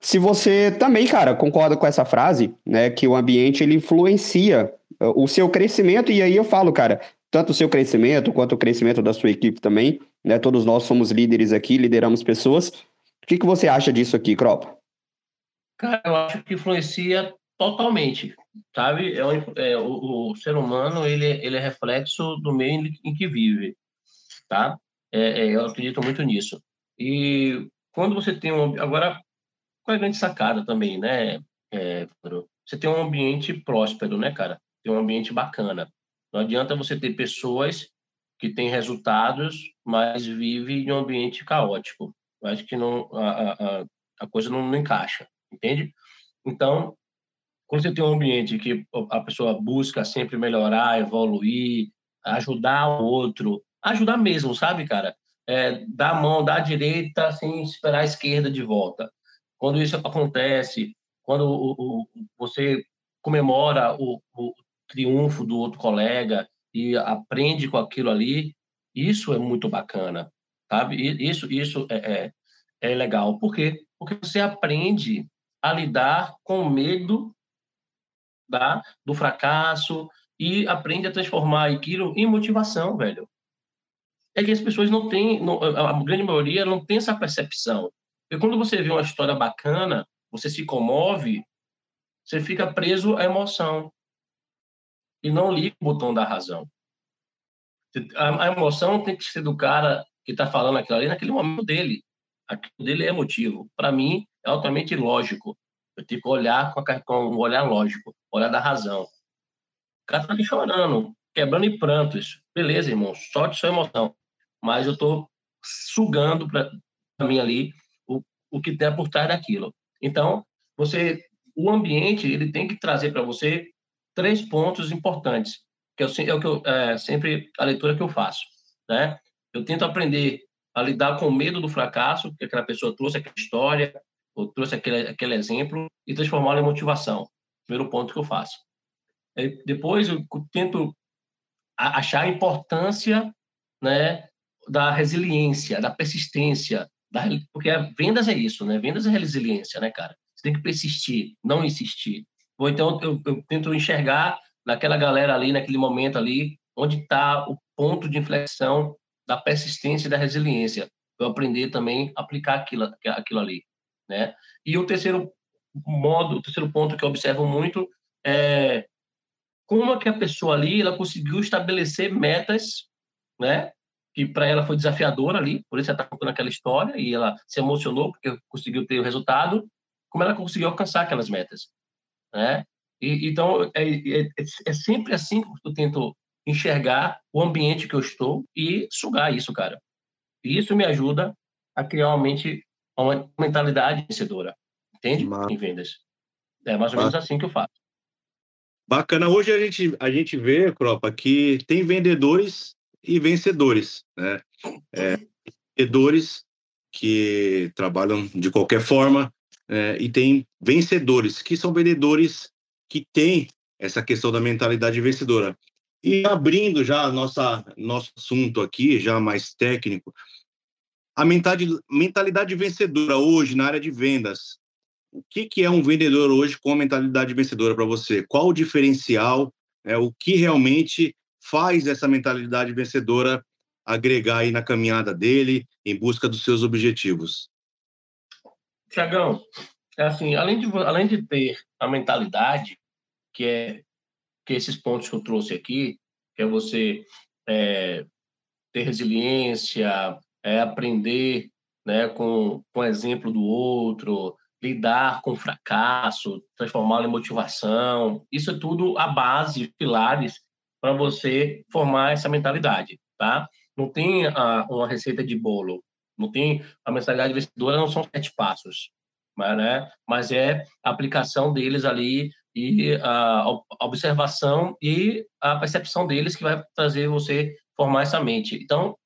se você também, cara, concorda com essa frase, né, que o ambiente ele influencia uh, o seu crescimento, e aí eu falo, cara, tanto o seu crescimento quanto o crescimento da sua equipe também, né, todos nós somos líderes aqui, lideramos pessoas. O que, que você acha disso aqui, Cropa? Cara, eu acho que influencia totalmente, sabe? É, é o, o, ser humano, ele, ele é reflexo do meio em que vive, tá? É, é, eu acredito muito nisso. E quando você tem um... Agora, qual é a grande sacada também, né, é, Você tem um ambiente próspero, né, cara? Tem um ambiente bacana. Não adianta você ter pessoas que têm resultados, mas vive em um ambiente caótico. Eu acho que não, a, a, a coisa não, não encaixa, entende? Então, quando você tem um ambiente que a pessoa busca sempre melhorar, evoluir, ajudar o outro, ajudar mesmo, sabe, cara? É, dar a mão, dar a direita sem esperar a esquerda de volta. Quando isso acontece, quando o, o, você comemora o, o triunfo do outro colega e aprende com aquilo ali, isso é muito bacana, sabe? Isso, isso é, é, é legal. Por quê? Porque você aprende a lidar com o medo da, do fracasso e aprende a transformar aquilo em motivação, velho. É que as pessoas não têm, a grande maioria não tem essa percepção. Porque quando você vê uma história bacana, você se comove, você fica preso à emoção e não liga o botão da razão. A, emoção tem que ser do cara que está falando aquilo ali naquele momento dele. Aquilo dele é emotivo. Para mim, é altamente lógico. Eu tenho que olhar com, a, com um olhar lógico, olhar da razão. O cara está aqui chorando, quebrando em prantos. Beleza, irmão, sorte sua emoção. Mas eu estou sugando para mim ali o que tem por trás daquilo. Então, você, o ambiente, ele tem que trazer para você três pontos importantes, que é o que eu, é, sempre a leitura que eu faço, né? Eu tento aprender a lidar com o medo do fracasso, que aquela pessoa trouxe aquela história, ou trouxe aquele, aquele exemplo, e transformá-lo em motivação. Primeiro ponto que eu faço. Depois eu tento achar a importância né, da resiliência, da persistência, porque vendas é isso, né? Vendas é resiliência, né, cara? Você tem que persistir, não insistir. Ou então eu, eu tento enxergar naquela galera ali, naquele momento ali, onde está o ponto de inflexão da persistência e da resiliência. Eu aprender também a aplicar aquilo, aquilo ali, né? E o terceiro modo, o terceiro ponto que eu observo muito é como é que a pessoa ali ela conseguiu estabelecer metas, né? Que para ela foi desafiadora ali, por isso ela está contando aquela história e ela se emocionou porque conseguiu ter o resultado. Como ela conseguiu alcançar aquelas metas, né? E, então é, é, é sempre assim que eu tento enxergar o ambiente que eu estou e sugar isso, cara. E isso me ajuda a criar uma mente, uma mentalidade vencedora, entende? Mas... Em vendas. É mais ou menos assim que eu faço. Bacana. Hoje a gente, a gente vê, Cropa, que tem vendedores e vencedores, né? É, vendedores que trabalham de qualquer forma é, e tem vencedores, que são vendedores que têm essa questão da mentalidade vencedora. E abrindo já nossa, nosso assunto aqui, já mais técnico, a mentalidade, mentalidade vencedora hoje na área de vendas, o que, que é um vendedor hoje com a mentalidade vencedora para você? Qual o diferencial? É, o que realmente faz essa mentalidade vencedora agregar aí na caminhada dele em busca dos seus objetivos? Tiagão, é assim, além de, além de ter a mentalidade, que é que esses pontos que eu trouxe aqui, que é você é, ter resiliência, é aprender né, com, com o exemplo do outro, lidar com fracasso, transformá-lo em motivação. Isso é tudo a base, pilares para você formar essa mentalidade, tá? Não tem a, uma receita de bolo, não tem a mentalidade vencedora, não são sete passos, mas, né? Mas é a aplicação deles ali e a observação e a percepção deles que vai trazer você formar essa mente. Então,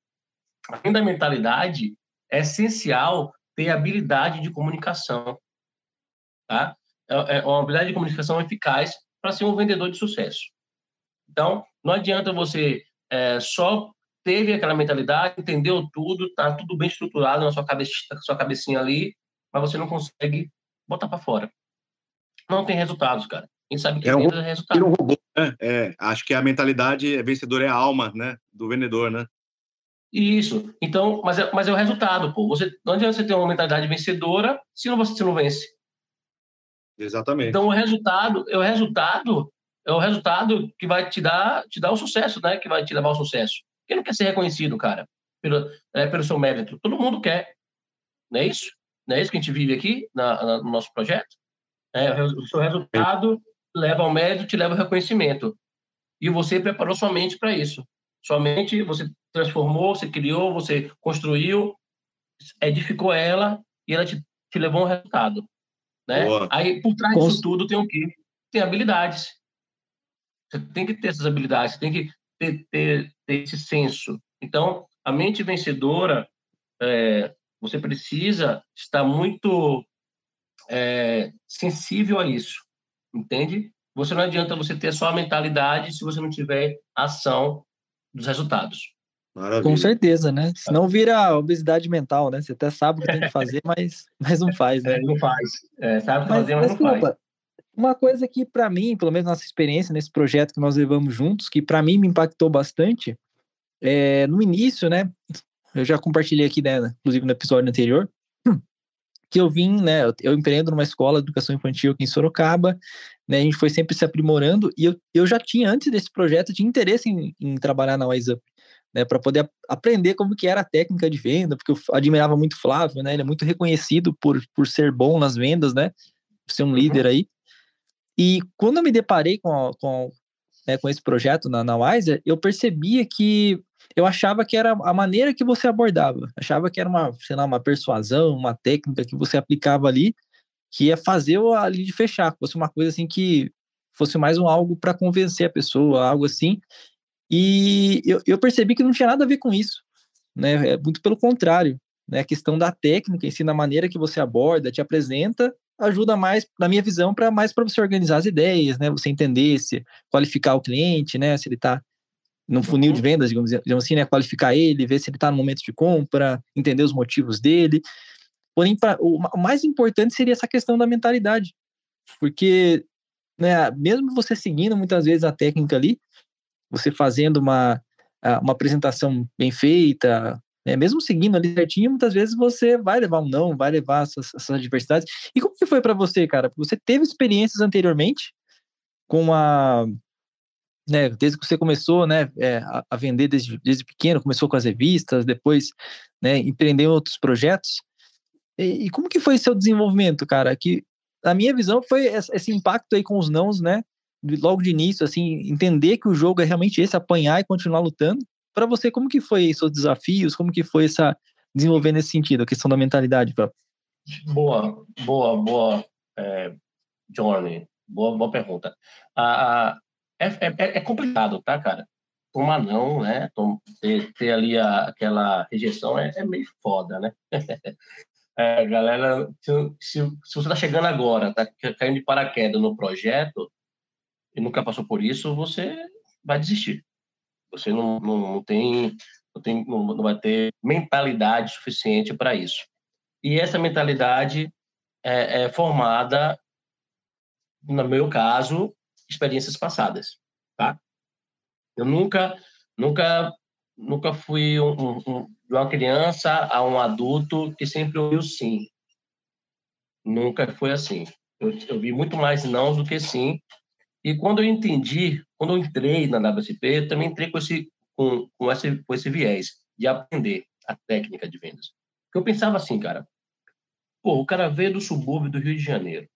além da mentalidade, é essencial ter habilidade de comunicação. Tá? É, é uma habilidade de comunicação eficaz para ser um vendedor de sucesso. Então, não adianta você é, só teve aquela mentalidade, entendeu tudo, tá tudo bem estruturado na sua cabeça, sua cabecinha ali, mas você não consegue botar para fora. Não tem resultados, cara. A gente sabe que é um, é resultado. Um robô, né? é, acho que a mentalidade vencedora é a alma, né, do vendedor, né? Isso. Então, mas é, mas é o resultado, pô. Você, não adianta você ter uma mentalidade vencedora se não você não vence. Exatamente. Então, o resultado, é o resultado, é o resultado que vai te dar, te dar o sucesso, né? Que vai te levar ao sucesso. Quem não quer ser reconhecido, cara, pelo, é, pelo seu mérito? Todo mundo quer. Não é isso? Não é isso que a gente vive aqui na, na, no nosso projeto? É, o seu resultado leva ao mérito, te leva ao reconhecimento. E você preparou sua mente para isso. Sua mente, você transformou, você criou, você construiu, edificou ela e ela te, te levou a um resultado. Né? Aí, por trás disso tudo, tem o quê? Tem habilidades. Você tem que ter essas habilidades, você tem que ter, ter, ter esse senso. Então, a mente vencedora, é, você precisa estar muito é, sensível a isso, entende? Você não adianta você ter só a mentalidade se você não tiver ação dos resultados. Maravilha. Com certeza, né? Senão vira obesidade mental, né? Você até sabe o que tem que fazer, mas, mas não faz, né? É, não faz. É, sabe mas, fazer, mas, mas não faz. Uma coisa que, para mim, pelo menos nossa experiência nesse projeto que nós levamos juntos, que para mim me impactou bastante, é, no início, né? Eu já compartilhei aqui, né, inclusive no episódio anterior, que eu vim, né? Eu empreendo numa escola de educação infantil aqui em Sorocaba, né? A gente foi sempre se aprimorando e eu, eu já tinha, antes desse projeto, tinha interesse em, em trabalhar na Wise Up né, para poder aprender como que era a técnica de venda, porque eu admirava muito o Flávio, né, ele é muito reconhecido por, por ser bom nas vendas, né, ser um uhum. líder aí. E quando eu me deparei com, a, com, né, com esse projeto na, na Wiser, eu percebia que eu achava que era a maneira que você abordava. Achava que era uma, sei lá, uma persuasão, uma técnica que você aplicava ali, que ia fazer a de fechar, fosse uma coisa assim que fosse mais um algo para convencer a pessoa, algo assim. E eu, eu percebi que não tinha nada a ver com isso, né? É muito pelo contrário, né? A questão da técnica em si, da maneira que você aborda, te apresenta, ajuda mais, na minha visão, para mais para você organizar as ideias, né? Você entender se qualificar o cliente, né? Se ele está no funil uhum. de vendas, digamos, assim, né? Qualificar ele, ver se ele está no momento de compra, entender os motivos dele. Porém, pra, o, o mais importante seria essa questão da mentalidade, porque, né? Mesmo você seguindo muitas vezes a técnica ali, você fazendo uma uma apresentação bem feita, né? mesmo seguindo ali certinho, muitas vezes você vai levar um não, vai levar essas, essas adversidades. E como que foi para você, cara? Você teve experiências anteriormente com a né, desde que você começou, né, é, a, a, vender desde, desde pequeno, começou com as revistas, depois, né, empreendeu em outros projetos. E, e, como que foi seu desenvolvimento, cara? Que a minha visão foi esse impacto aí com os nãos, né, logo de início, assim, entender que o jogo é realmente esse, apanhar e continuar lutando. Para você, como que foi seus desafios? Como que foi essa desenvolver nesse sentido, a questão da mentalidade. Boa, boa, boa, é, Johnny. Boa, boa pergunta. A, é, é, é, complicado, tá, cara? Tomar não, né? Ter, ter ali a, aquela rejeição é, é, meio foda, né? é, galera, se, se, você tá chegando agora, tá caindo de paraquedas no projeto e nunca passou por isso, você vai desistir. Você não, não, não tem, não, tem não, não vai ter mentalidade suficiente para isso. E essa mentalidade é, é formada, no meu caso, experiências passadas, tá? Eu nunca, nunca, nunca fui um, um, um, uma criança a um adulto que sempre ouviu sim. Nunca foi assim. Eu, eu vi muito mais não do que sim. E quando eu entendi, quando eu entrei na WSP, eu também entrei com esse, com, com esse, com esse viés de aprender a técnica de vendas. Porque eu pensava assim, cara, pô, o cara veio do subúrbio do Rio de Janeiro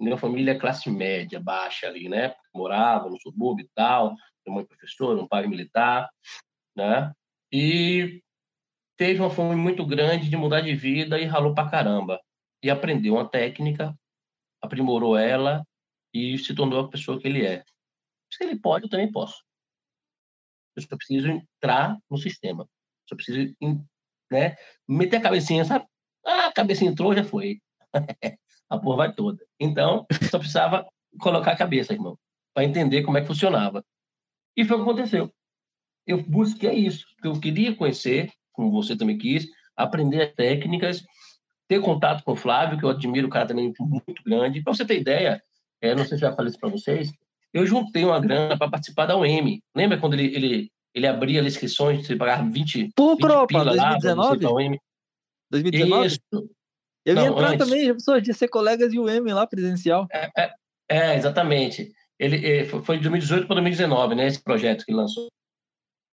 minha família é classe média, baixa ali, né? Morava no subúrbio e tal, minha mãe professora, um pai militar, né? E teve uma fome muito grande de mudar de vida e ralou pra caramba. E aprendeu uma técnica, aprimorou ela e se tornou a pessoa que ele é. Se ele pode, eu também posso. Eu só preciso entrar no sistema. Só preciso né, meter a cabecinha, sabe? Ah, a cabecinha entrou, já foi. a porra vai toda. Então, só precisava colocar a cabeça, irmão, para entender como é que funcionava. E foi o que aconteceu. Eu busquei isso, porque eu queria conhecer, como você também quis, aprender as técnicas, ter contato com o Flávio, que eu admiro o cara também muito grande. Para você ter ideia, é, não sei se já falei isso para vocês, eu juntei uma grana para participar da UEM. Lembra quando ele, ele, ele abria as inscrições, você pagava 20, Pô, 20 Cropa, pila 2019? lá 2019? Isso. Eu não, ia entrar antes. também, pessoas de ser colegas de UM lá presencial. É, é, é exatamente. Ele, é, foi de 2018 para 2019, né? Esse projeto que lançou.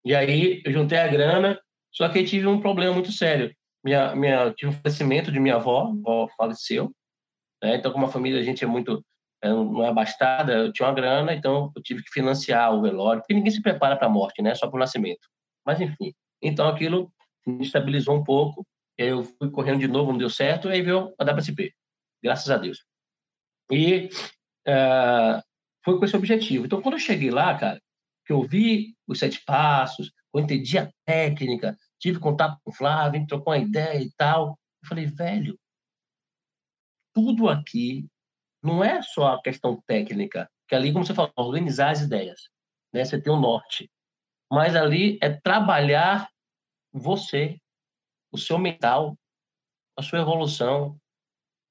E aí eu juntei a grana, só que tive um problema muito sério. Minha, minha, tive um falecimento de minha avó, a avó faleceu. Né? Então, como a família a gente é muito não é abastada, eu tinha uma grana, então eu tive que financiar o velório, porque ninguém se prepara para a morte, né? Só para o nascimento. Mas enfim, então aquilo me estabilizou um pouco eu fui correndo de novo, não deu certo, e aí veio a WSP, graças a Deus. E uh, foi com esse objetivo. Então, quando eu cheguei lá, cara, que eu vi os sete passos, eu entendi a técnica, tive contato com o Flávio, trocou uma ideia e tal, eu falei, velho, tudo aqui não é só a questão técnica, que ali, como você falou, organizar as ideias, né? Você tem um norte. Mas ali é trabalhar você, o seu mental, a sua evolução,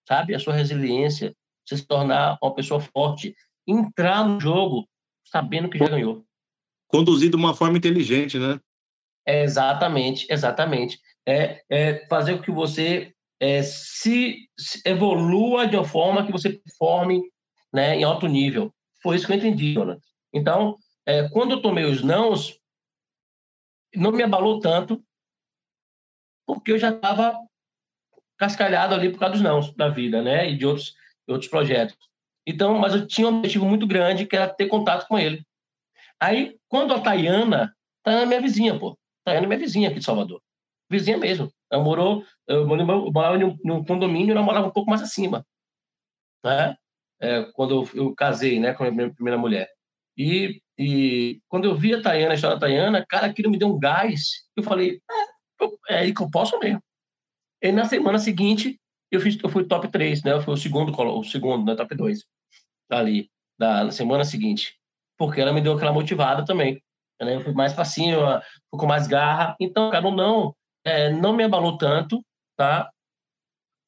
sabe? A sua resiliência, você se tornar uma pessoa forte, entrar no jogo sabendo que já ganhou. Conduzido de uma forma inteligente, né? É exatamente, exatamente. É, é fazer com que você é, se, se, evolua de uma forma que você performe né, em alto nível. Foi isso que eu entendi, Jonathan. Então, é, quando eu tomei os nãos, não me abalou tanto, porque eu já estava cascalhado ali por causa dos não da vida, né? E de outros, outros projetos. Então, mas eu tinha um objetivo muito grande, que era ter contato com ele. Aí, quando a Tayana, Tayana é minha vizinha, pô. Tayana é minha vizinha aqui de Salvador. Vizinha mesmo. Ela morou, eu morava em um condomínio, ela morava um pouco mais acima. Né? É, quando eu, eu, casei, né, com a minha primeira mulher. E, e quando eu vi a Tayana, a história da Tayana, cara, aquilo me deu um gás. Eu falei, é, eu, é aí que eu posso mesmo. E na semana seguinte, eu, fiz, eu fui top 3, né? Eu fui o segundo, o segundo, né? Top 2 ali, da na semana seguinte. Porque ela me deu aquela motivada também. Né? Eu fui mais para cima, fui com mais garra. Então, cara, não, é, não me abalou tanto, tá?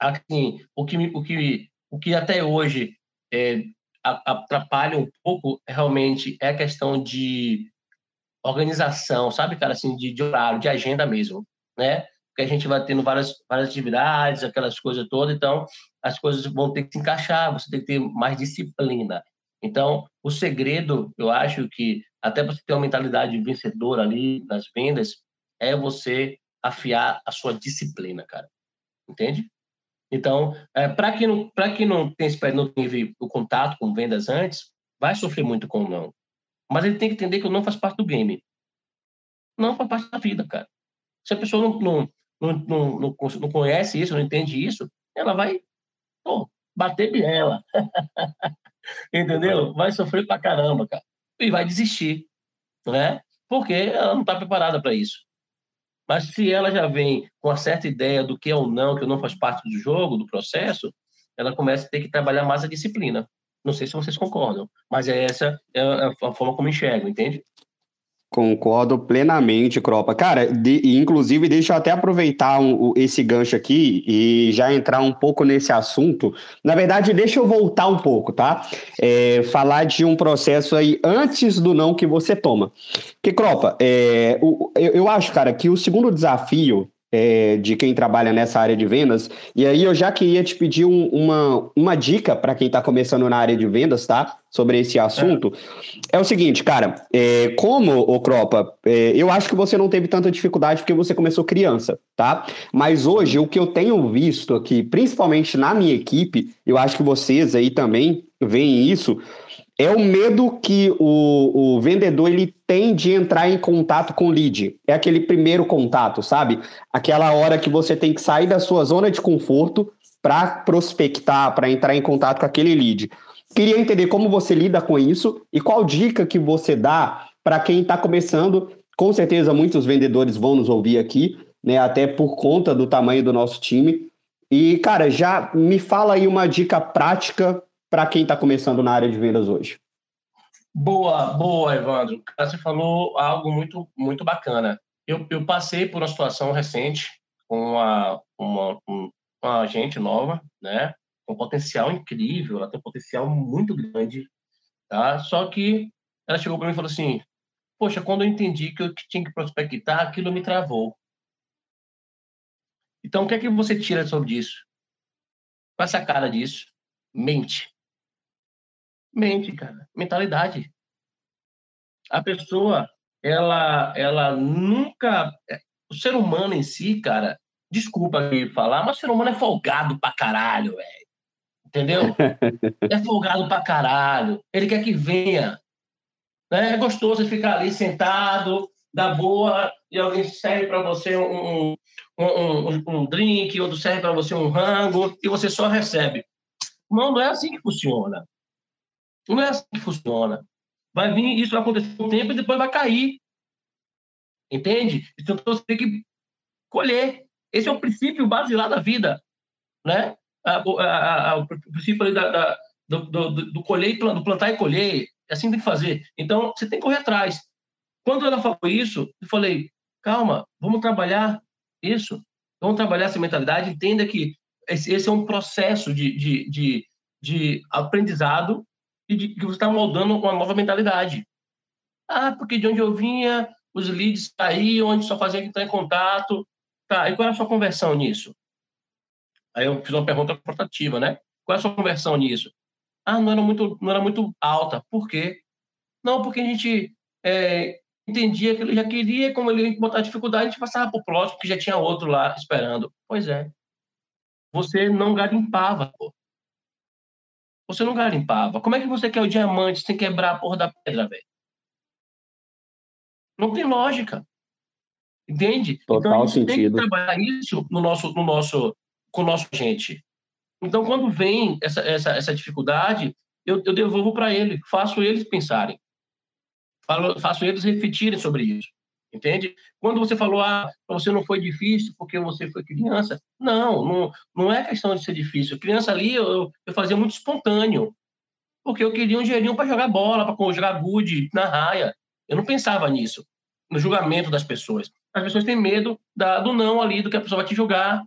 Assim, o que, o que, o que até hoje é, atrapalha um pouco realmente é a questão de organização, sabe, cara, assim, de, de horário, de agenda mesmo, né? Porque a gente vai tendo várias, várias atividades, aquelas coisas todas, então as coisas vão ter que se encaixar, você tem que ter mais disciplina. Então, o segredo, eu acho que, até para você ter uma mentalidade vencedora ali nas vendas, é você afiar a sua disciplina, cara. Entende? Então, é, para quem, não, quem não, tem, não teve o contato com vendas antes, vai sofrer muito com o não. Mas ele tem que entender que o não faz parte do game. Não faz parte da vida, cara. Se a pessoa não, não, não, não, não, conhece isso, não entende isso, ela vai pô, bater biela. Entendeu? Vai sofrer pra caramba, cara. E vai desistir, né? Porque ela não está preparada para isso. Mas se ela já vem com uma certa ideia do que é ou não, que não faz parte do jogo, do processo, ela começa a ter que trabalhar mais a disciplina. Não sei se vocês concordam, mas é essa é a forma como enxergo, entende? Concordo plenamente, Cropa. Cara, de, inclusive, deixa eu até aproveitar um, esse gancho aqui e já entrar um pouco nesse assunto. Na verdade, deixa eu voltar um pouco, tá? É, falar de um processo aí antes do não que você toma. Que, Cropa, é, o, eu, eu acho, cara, que o segundo desafio é, de quem trabalha nessa área de vendas. E aí eu já queria te pedir um, uma, uma dica para quem está começando na área de vendas, tá? Sobre esse assunto. É, é o seguinte, cara, é, como, o Cropa, é, eu acho que você não teve tanta dificuldade porque você começou criança, tá? Mas hoje, o que eu tenho visto aqui, principalmente na minha equipe, eu acho que vocês aí também veem isso, é o medo que o, o vendedor ele tem de entrar em contato com o lead. É aquele primeiro contato, sabe? Aquela hora que você tem que sair da sua zona de conforto para prospectar, para entrar em contato com aquele lead. Queria entender como você lida com isso e qual dica que você dá para quem está começando. Com certeza muitos vendedores vão nos ouvir aqui, né? Até por conta do tamanho do nosso time. E, cara, já me fala aí uma dica prática para quem está começando na área de vendas hoje? Boa, boa, Evandro. Você falou algo muito, muito bacana. Eu, eu passei por uma situação recente com uma, uma, uma agente nova, né? Com potencial incrível, ela tem um potencial muito grande, tá? Só que ela chegou para mim e falou assim: Poxa, quando eu entendi que eu tinha que prospectar, aquilo me travou. Então, o que é que você tira sobre isso? É essa cara disso? Mente. Mente, cara. Mentalidade. A pessoa, ela, ela nunca. É, o ser humano em si, cara, desculpa aqui falar, mas o ser humano é folgado pra caralho, velho. Entendeu? é folgado pra caralho. Ele quer que venha. Né? É gostoso ficar ali sentado, da boa, e alguém serve para você um, um, um, um, drink, outro serve para você um rango, e você só recebe. Não, não é assim que funciona. Não é assim que funciona. Vai vir, isso vai acontecer um tempo e depois vai cair. Entende? Então você tem que colher. Esse é o princípio basilar da vida. Né? O princípio da, da, do, do, do, colher, do plantar e colher. É assim tem que fazer. Então, você tem que correr atrás. Quando ela falou isso, eu falei, calma, vamos trabalhar isso. Vamos trabalhar essa mentalidade. Entenda que esse, é um processo de, de, de, de aprendizado de que você está moldando uma nova mentalidade. Ah, porque de onde eu vinha, os leads saíam, onde só fazia entrar em contato. Tá, e qual é a sua conversão nisso? Aí eu fiz uma pergunta portativa, né? Qual é a sua conversão nisso? Ah, não era muito, não era muito alta. Por quê? Não, porque a gente é, entendia que ele já queria, como ele ia botar dificuldade, a gente passava para o próximo, que já tinha outro lá esperando. Pois é. Você não garimpava, pô. Você não garimpava. Como é que você quer o diamante sem quebrar a porra da pedra, velho? Não tem lógica. Entende? Total então, a gente sentido. tem que trabalhar isso no nosso, no nosso, com o nosso gente. Então, quando vem essa, essa, essa dificuldade, eu, eu devolvo para ele, faço eles pensarem, faço eles refletirem sobre isso. Entende? Quando você falou, ah, você não foi difícil porque você foi criança. Não, não, não é questão de ser difícil. Criança ali, eu, eu fazia muito espontâneo. Porque eu queria um dinheirinho para jogar bola, para jogar gude na raia. Eu não pensava nisso, no julgamento das pessoas. As pessoas têm medo da, do não ali, do que a pessoa vai te julgar.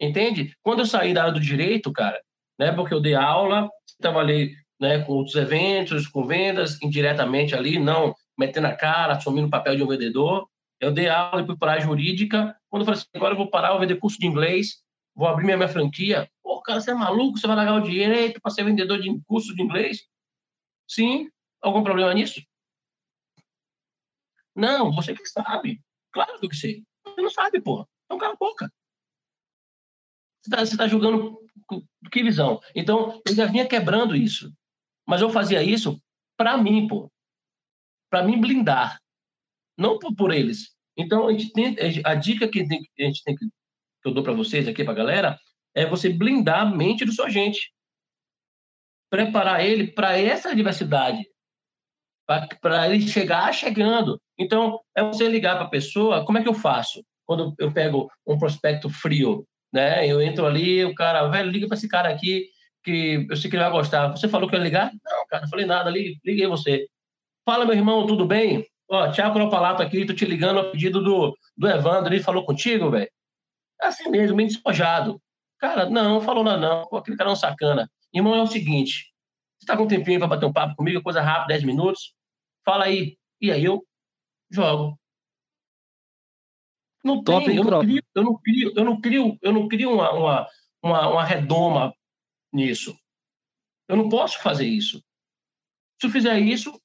Entende? Quando eu saí da área do direito, cara, né, porque eu dei aula, trabalhei né, com outros eventos, com vendas, indiretamente ali, não metendo a cara, assumindo o papel de um vendedor. Eu dei aula e fui para a jurídica. Quando eu falei assim, agora eu vou parar, vou vender curso de inglês, vou abrir minha, minha franquia. Pô, cara, você é maluco? Você vai largar o direito para ser vendedor de curso de inglês? Sim. Algum problema nisso? Não, você que sabe. Claro que sei. Você não sabe, porra. Então cala a boca. Você está tá julgando que visão? Então, eu já vinha quebrando isso. Mas eu fazia isso para mim, pô para me blindar, não por, por, eles. Então, a, gente tem, a dica que, a gente tem que, que eu dou para vocês aqui, para a galera, é você blindar a mente do seu agente. Preparar ele para essa adversidade, para ele chegar chegando. Então, é você ligar para a pessoa, como é que eu faço? Quando eu pego um prospecto frio, né? Eu entro ali, o cara, velho, liga para esse cara aqui, que eu sei que ele vai gostar. Você falou que ia ligar? Não, cara, não falei nada, liguei você. Fala, meu irmão, tudo bem? Ó, Tiago Cropalato aqui, tô te ligando a pedido do, do Evandro, ele falou contigo, velho? É assim mesmo, meio despojado. Cara, não, falou nada não, Pô, aquele cara é um sacana. Irmão, é o seguinte, você tá com um tempinho para bater um papo comigo, coisa rápida, 10 minutos? Fala aí. E aí eu jogo. Não Top, tem, eu não, crio, eu não crio, eu não crio, eu não crio uma, uma, uma, uma redoma nisso. Eu não posso fazer isso. Se eu fizer isso,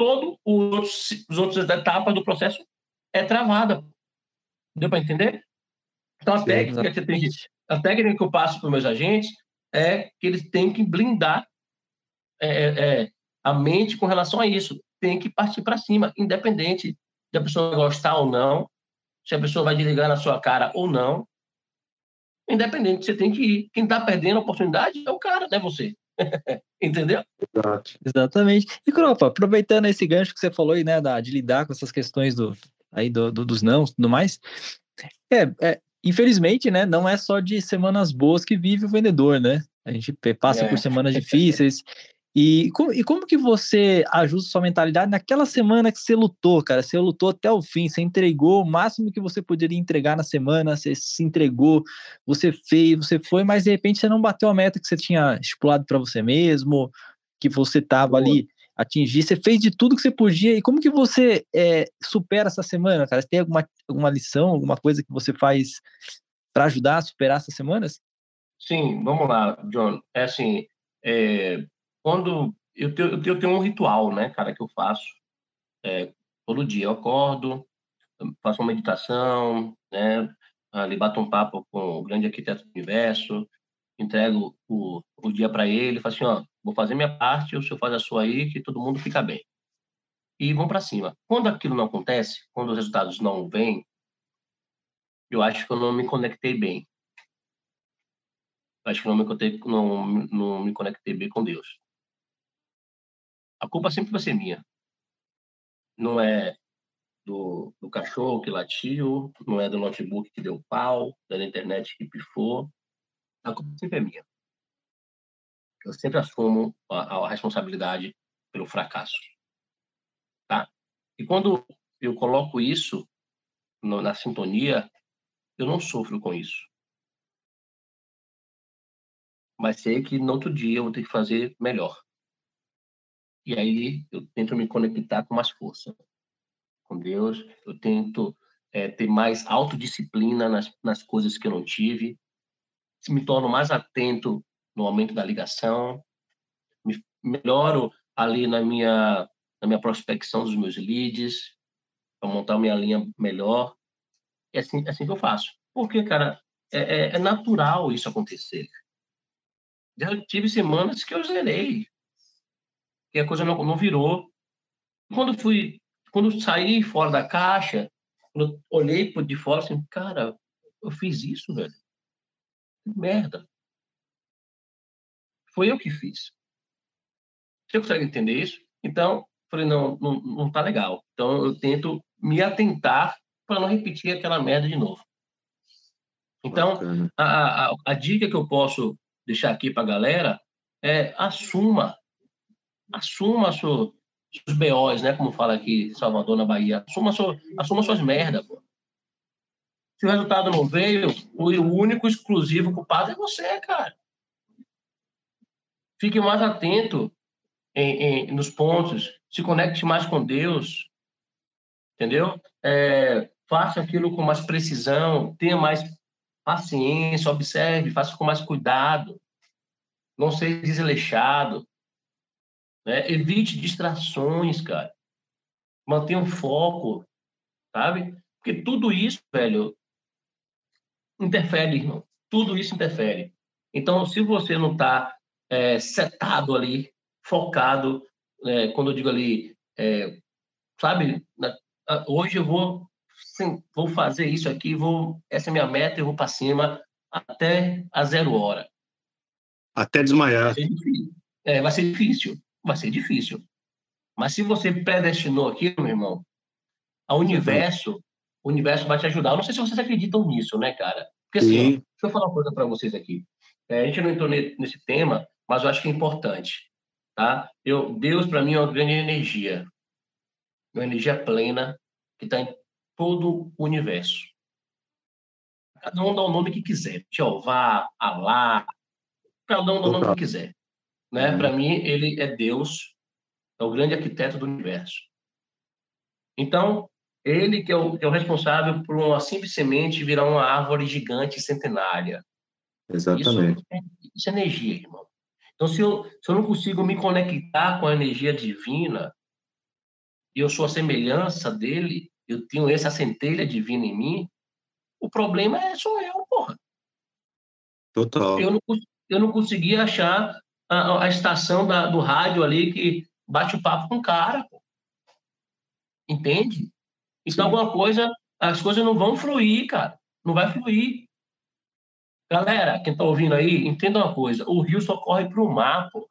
todo os outros, os outros etapas do processo é travada. Deu para entender? Então, a Sim, técnica que tem, a técnica que eu passo para os meus agentes é que eles têm que blindar é, é, é, a mente com relação a isso. Tem que partir para cima, independente de a pessoa gostar ou não, se a pessoa vai desligar na sua cara ou não. Independente, você tem que ir. Quem está perdendo a oportunidade é o cara, não é você. Entendeu? Exato. Exatamente. E, Cropa, aproveitando esse gancho que você falou aí, né, da, de lidar com essas questões do, aí do, do dos não e tudo mais, é, é, infelizmente, né, não é só de semanas boas que vive o vendedor, né? A gente passa é. por semanas difíceis. E como, e como que você ajusta sua mentalidade naquela semana que você lutou, cara? Você lutou até o fim, você entregou o máximo que você poderia entregar na semana, você se entregou, você fez, você foi, mas de repente você não bateu a meta que você tinha estipulado para você mesmo, que você estava ali atingir, você fez de tudo que você podia. E como que você é, supera essa semana, cara? Você tem alguma, alguma lição, alguma coisa que você faz para ajudar a superar essas semanas? Sim, vamos lá, John. É assim, é, quando eu tenho, eu tenho um ritual, né, cara, que eu faço é, todo dia. Eu acordo, faço uma meditação, né, ali bato um papo com o grande arquiteto do universo, entrego o, o dia para ele, falo assim, ó, vou fazer minha parte, o senhor faz a sua aí, que todo mundo fica bem. E vão para cima. Quando aquilo não acontece, quando os resultados não vêm, eu acho que eu não me conectei bem. Eu acho que não me conectei, não, não me conectei bem com Deus a culpa sempre vai ser minha. Não é do, do cachorro que latiu, não é do notebook que deu pau, da internet que pifou. A culpa sempre é minha. Eu sempre assumo a, a responsabilidade pelo fracasso. Tá? E quando eu coloco isso no, na sintonia, eu não sofro com isso. Mas sei que no outro dia eu vou ter que fazer melhor. E aí eu tento me conectar com mais força com Deus. Eu tento é, ter mais autodisciplina nas, nas coisas que eu não tive. Me torno mais atento no momento da ligação. Me melhoro ali na minha na minha prospecção dos meus leads para montar minha linha melhor. É assim, é assim que eu faço. Porque, cara, é, é, é natural isso acontecer. Já tive semanas que eu zerei. Que a coisa não, não virou. Quando fui, quando saí fora da caixa, quando olhei por de fora, assim, cara, eu fiz isso, velho. Que merda. Foi eu que fiz. Você consegue entender isso? Então, falei, não, não, não tá legal. Então, eu tento me atentar para não repetir aquela merda de novo. Então, a, a, a, dica que eu posso deixar aqui para a galera é assuma. Assuma seu, seus BOs, né? Como fala aqui Salvador, na Bahia. Assuma, assuma suas merdas, pô. Se o resultado não veio, o único exclusivo culpado é você, cara. Fique mais atento em, em, nos pontos, se conecte mais com Deus, entendeu? É, faça aquilo com mais precisão, tenha mais paciência, observe, faça com mais cuidado, não seja desleixado, né? evite distrações, cara, mantenha um foco, sabe? Porque tudo isso, velho, interfere, irmão. Tudo isso interfere. Então, se você não está é, setado ali, focado, é, quando eu digo ali, é, sabe, na, hoje eu vou, sim, vou fazer isso aqui, vou, essa é a minha meta, eu vou para cima até a zero hora. Até desmaiar. Vai ser, é, vai ser difícil, vai ser difícil. Mas se você predestinou aqui, meu irmão, o universo, o universo vai te ajudar. Eu não sei se vocês acreditam nisso, né, cara? Porque assim, ó, deixa eu falar uma coisa para vocês aqui. É, a gente não entrou nesse tema, mas eu acho que é importante. Tá? Eu, Deus, para mim, é uma grande energia. Uma energia plena que está em todo o universo. Cada um dá o nome que quiser. Jeová, Alá, cada um dá o nome que quiser. Né? Uhum. Para mim, ele é Deus, é o grande arquiteto do universo. Então, ele que é o, que é o responsável por uma simples semente virar uma árvore gigante centenária. Exatamente. Isso, é, isso é energia, irmão. Então, se eu, se eu não consigo me conectar com a energia divina, e eu sou a semelhança dele, eu tenho essa centelha divina em mim, o problema é sou eu, porra. Total. Eu não, eu não consegui achar a, a estação da, do rádio ali que bate o papo com o cara, pô. Entende? Então, Sim. alguma coisa, as coisas não vão fluir, cara. Não vai fluir. Galera, quem tá ouvindo aí, entenda uma coisa: o rio só corre pro mar, pô.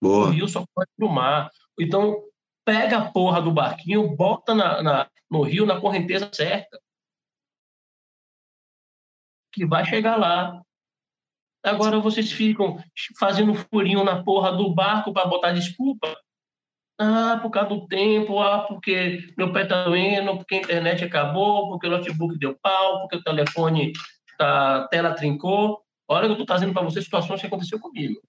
Boa. O rio só corre pro mar. Então, pega a porra do barquinho, bota na, na, no rio na correnteza certa. Que vai chegar lá. Agora vocês ficam fazendo furinho na porra do barco para botar desculpa. Ah, por causa do tempo, ah, porque meu pé tá doendo, porque a internet acabou, porque o notebook deu pau, porque o telefone, tá, a tela trincou. Olha, eu estou trazendo para vocês situações que aconteceu comigo.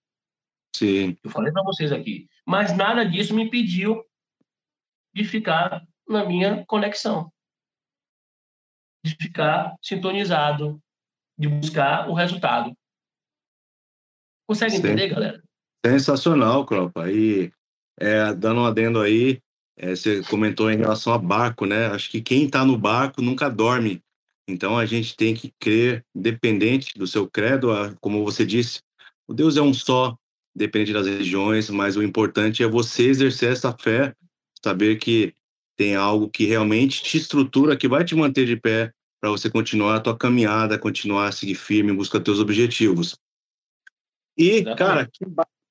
Sim. Eu falei para vocês aqui. Mas nada disso me impediu de ficar na minha conexão. De ficar sintonizado, de buscar o resultado. Consegue Sim. entender, galera? Sensacional, Cropa. E é, dando um adendo aí, é, você comentou em relação a barco, né? Acho que quem está no barco nunca dorme. Então a gente tem que crer, dependente do seu credo, como você disse, o Deus é um só, depende das religiões, mas o importante é você exercer essa fé, saber que tem algo que realmente te estrutura, que vai te manter de pé para você continuar a tua caminhada, continuar a seguir firme em busca dos teus objetivos. E, cara, que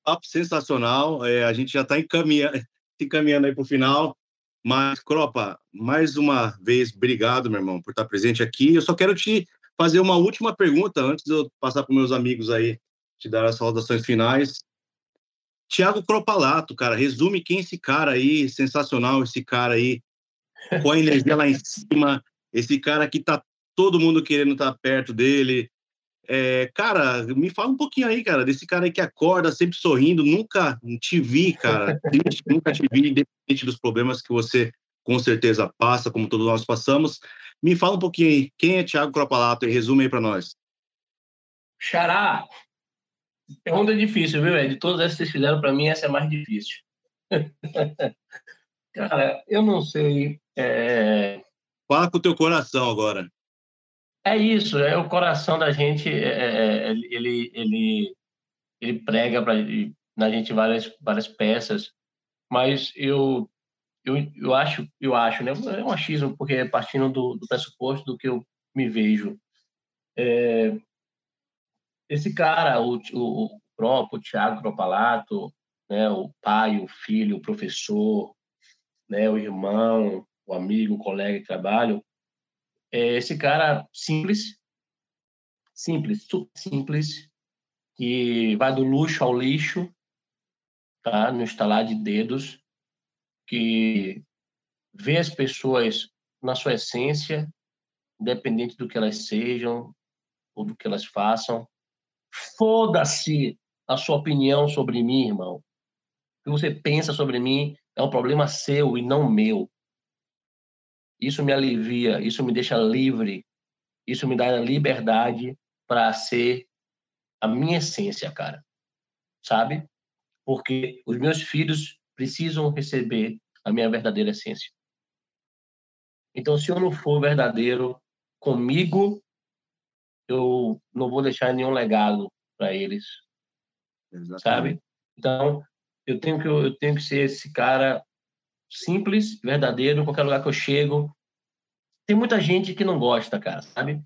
papo sensacional. É, a gente já está encaminhando, encaminhando aí para o final. Mas, Cropa, mais uma vez, obrigado, meu irmão, por estar presente aqui. Eu só quero te fazer uma última pergunta antes de eu passar para meus amigos aí, te dar as saudações finais. Tiago Cropalato, cara, resume quem é esse cara aí, sensacional esse cara aí, com a energia lá em cima, esse cara que tá todo mundo querendo estar tá perto dele, é, cara, me fala um pouquinho aí, cara, desse cara aí que acorda sempre sorrindo. Nunca te vi, cara. nunca te vi, independente dos problemas que você com certeza passa, como todos nós passamos. Me fala um pouquinho aí, quem é Thiago Cropalato e resume aí para nós. Xará, pergunta difícil, viu, Ed? De todas essas que vocês fizeram, para mim, essa é mais difícil. cara, eu não sei. É... Fala com o teu coração agora. É isso, é o coração da gente, é, é, é ele, ele, ele prega para na gente várias, várias peças, mas eu, eu, eu acho, eu acho, né? É um achismo, porque é partindo do, do pressuposto do que eu me vejo. É, esse cara, o, o, próprio Tiago Propalato, né, o pai, o filho, o professor, né, o irmão, o amigo, o colega de trabalho, é esse cara simples, simples, super simples, que vai do luxo ao lixo, tá? no instalar de dedos, que vê as pessoas na sua essência, independente do que elas sejam ou do que elas façam. Foda-se a sua opinião sobre mim, irmão. O que você pensa sobre mim é um problema seu e não meu. Isso me alivia, isso me deixa livre, isso me dá liberdade para ser a minha essência, cara. Sabe? Porque os meus filhos precisam receber a minha verdadeira essência. Então, se eu não for verdadeiro comigo, eu não vou deixar nenhum legado para eles, Exatamente. sabe? Então, eu tenho que eu tenho que ser esse cara simples, verdadeiro, em qualquer lugar que eu chego. Tem muita gente que não gosta, cara, sabe?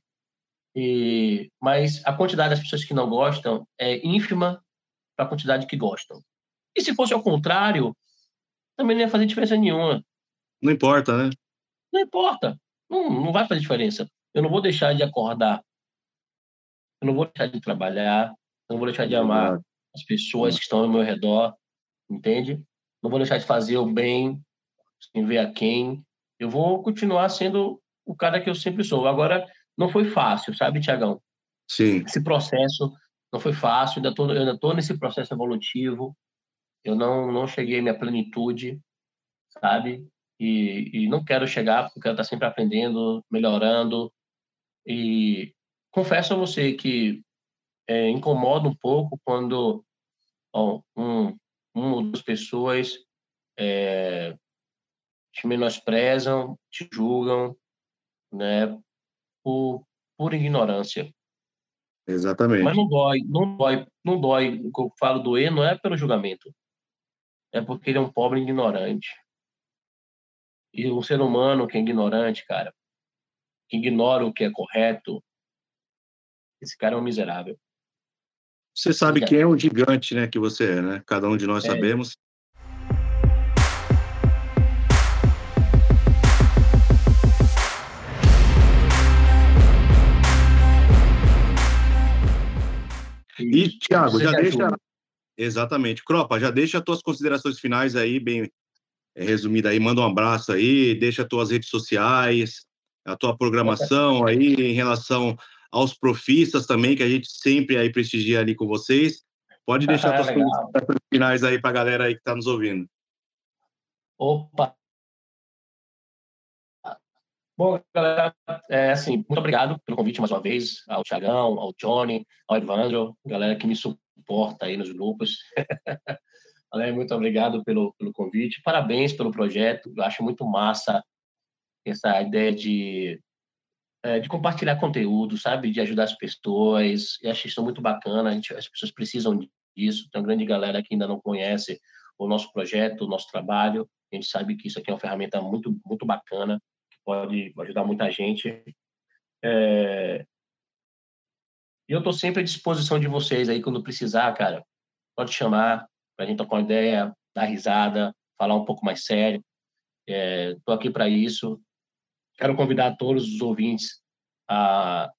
E, mas a quantidade das pessoas que não gostam é ínfima para a quantidade que gostam. E se fosse ao contrário, também não ia fazer diferença nenhuma. Não importa, né? Não importa. Não, não vai fazer diferença. Eu não vou deixar de acordar. Eu não vou deixar de trabalhar. Eu não vou deixar de amar as pessoas que estão ao meu redor. Entende? Não vou deixar de fazer o bem sem ver a quem. Eu vou continuar sendo o cara que eu sempre sou. Agora, não foi fácil, sabe, Tiagão? Sim. Esse processo não foi fácil. Ainda tô, eu ainda estou nesse processo evolutivo. Eu não, não cheguei à minha plenitude, sabe? E, e não quero chegar porque eu quero estar sempre aprendendo, melhorando. E confesso a você que é, incomoda um pouco quando ó, um, uma ou duas pessoas é, te menosprezam, te julgam, né, por, por ignorância. Exatamente. Mas não dói, não dói, não dói. O que eu falo doer não é pelo julgamento, é porque ele é um pobre ignorante. E um ser humano que é ignorante, cara, que ignora o que é correto, esse cara é um miserável. Você sabe quem é o gigante, né, que você é, né? Cada um de nós é. sabemos. E, Tiago, já deixa. Ajuda. Exatamente. Cropa, já deixa as tuas considerações finais aí, bem é, resumida aí. Manda um abraço aí, deixa as tuas redes sociais, a tua programação aí em relação aos profistas também, que a gente sempre aí prestigia ali com vocês. Pode deixar ah, tuas considerações finais aí para a galera aí que está nos ouvindo. Opa, Bom, galera, é, assim, muito obrigado pelo convite mais uma vez, ao Tiagão, ao Johnny, ao Evandro, galera que me suporta aí nos grupos. galera, muito obrigado pelo, pelo convite, parabéns pelo projeto, eu acho muito massa essa ideia de, é, de compartilhar conteúdo, sabe, de ajudar as pessoas, eu acho isso muito bacana, a gente, as pessoas precisam disso, tem uma grande galera que ainda não conhece o nosso projeto, o nosso trabalho, a gente sabe que isso aqui é uma ferramenta muito, muito bacana, pode ajudar muita gente. É... E eu estou sempre à disposição de vocês aí quando precisar, cara. Pode chamar para a gente tocar uma ideia, dar risada, falar um pouco mais sério. Estou é... aqui para isso. Quero convidar todos os ouvintes a,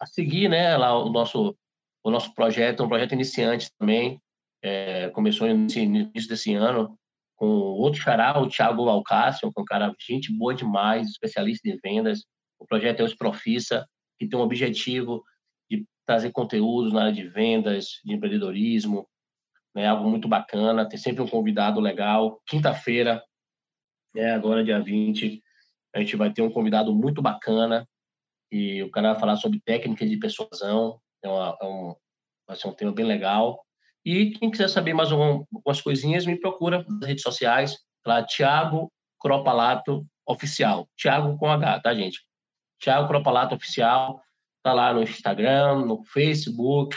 a seguir, né, lá o nosso o nosso projeto, um projeto iniciante também. É... começou no início desse ano com outro xará, o Thiago Alcácio, que é um cara, gente boa demais, especialista em vendas. O projeto é Os Profissa, que tem um objetivo de trazer conteúdos na área de vendas, de empreendedorismo, né, algo muito bacana. Tem sempre um convidado legal. Quinta-feira, né, agora dia 20, a gente vai ter um convidado muito bacana e o cara vai falar sobre técnica de persuasão. É, uma, é um, vai ser um tema bem legal. E quem quiser saber mais algumas coisinhas, me procura nas redes sociais, lá Thiago Cropalato Oficial. Thiago com H, tá, gente? Thiago Cropalato Oficial, tá lá no Instagram, no Facebook,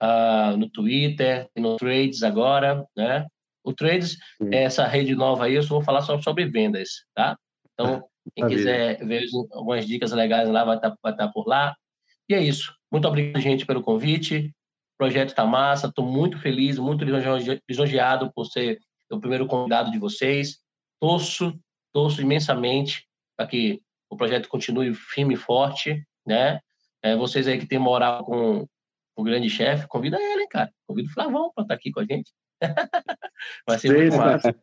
uh, no Twitter, no Trades agora, né? O Trades é essa rede nova aí, eu só vou falar só sobre vendas, tá? Então, quem quiser ver algumas dicas legais lá, vai estar tá, vai tá por lá. E é isso. Muito obrigado, gente, pelo convite. O projeto está massa. Estou muito feliz, muito lisonjeado por ser o primeiro convidado de vocês. Torço, torço imensamente para que o projeto continue firme e forte, né? É, vocês aí que têm moral com o grande chefe, convida ele, hein, cara. Convida o Flavão para estar tá aqui com a gente. Vai ser muito massa.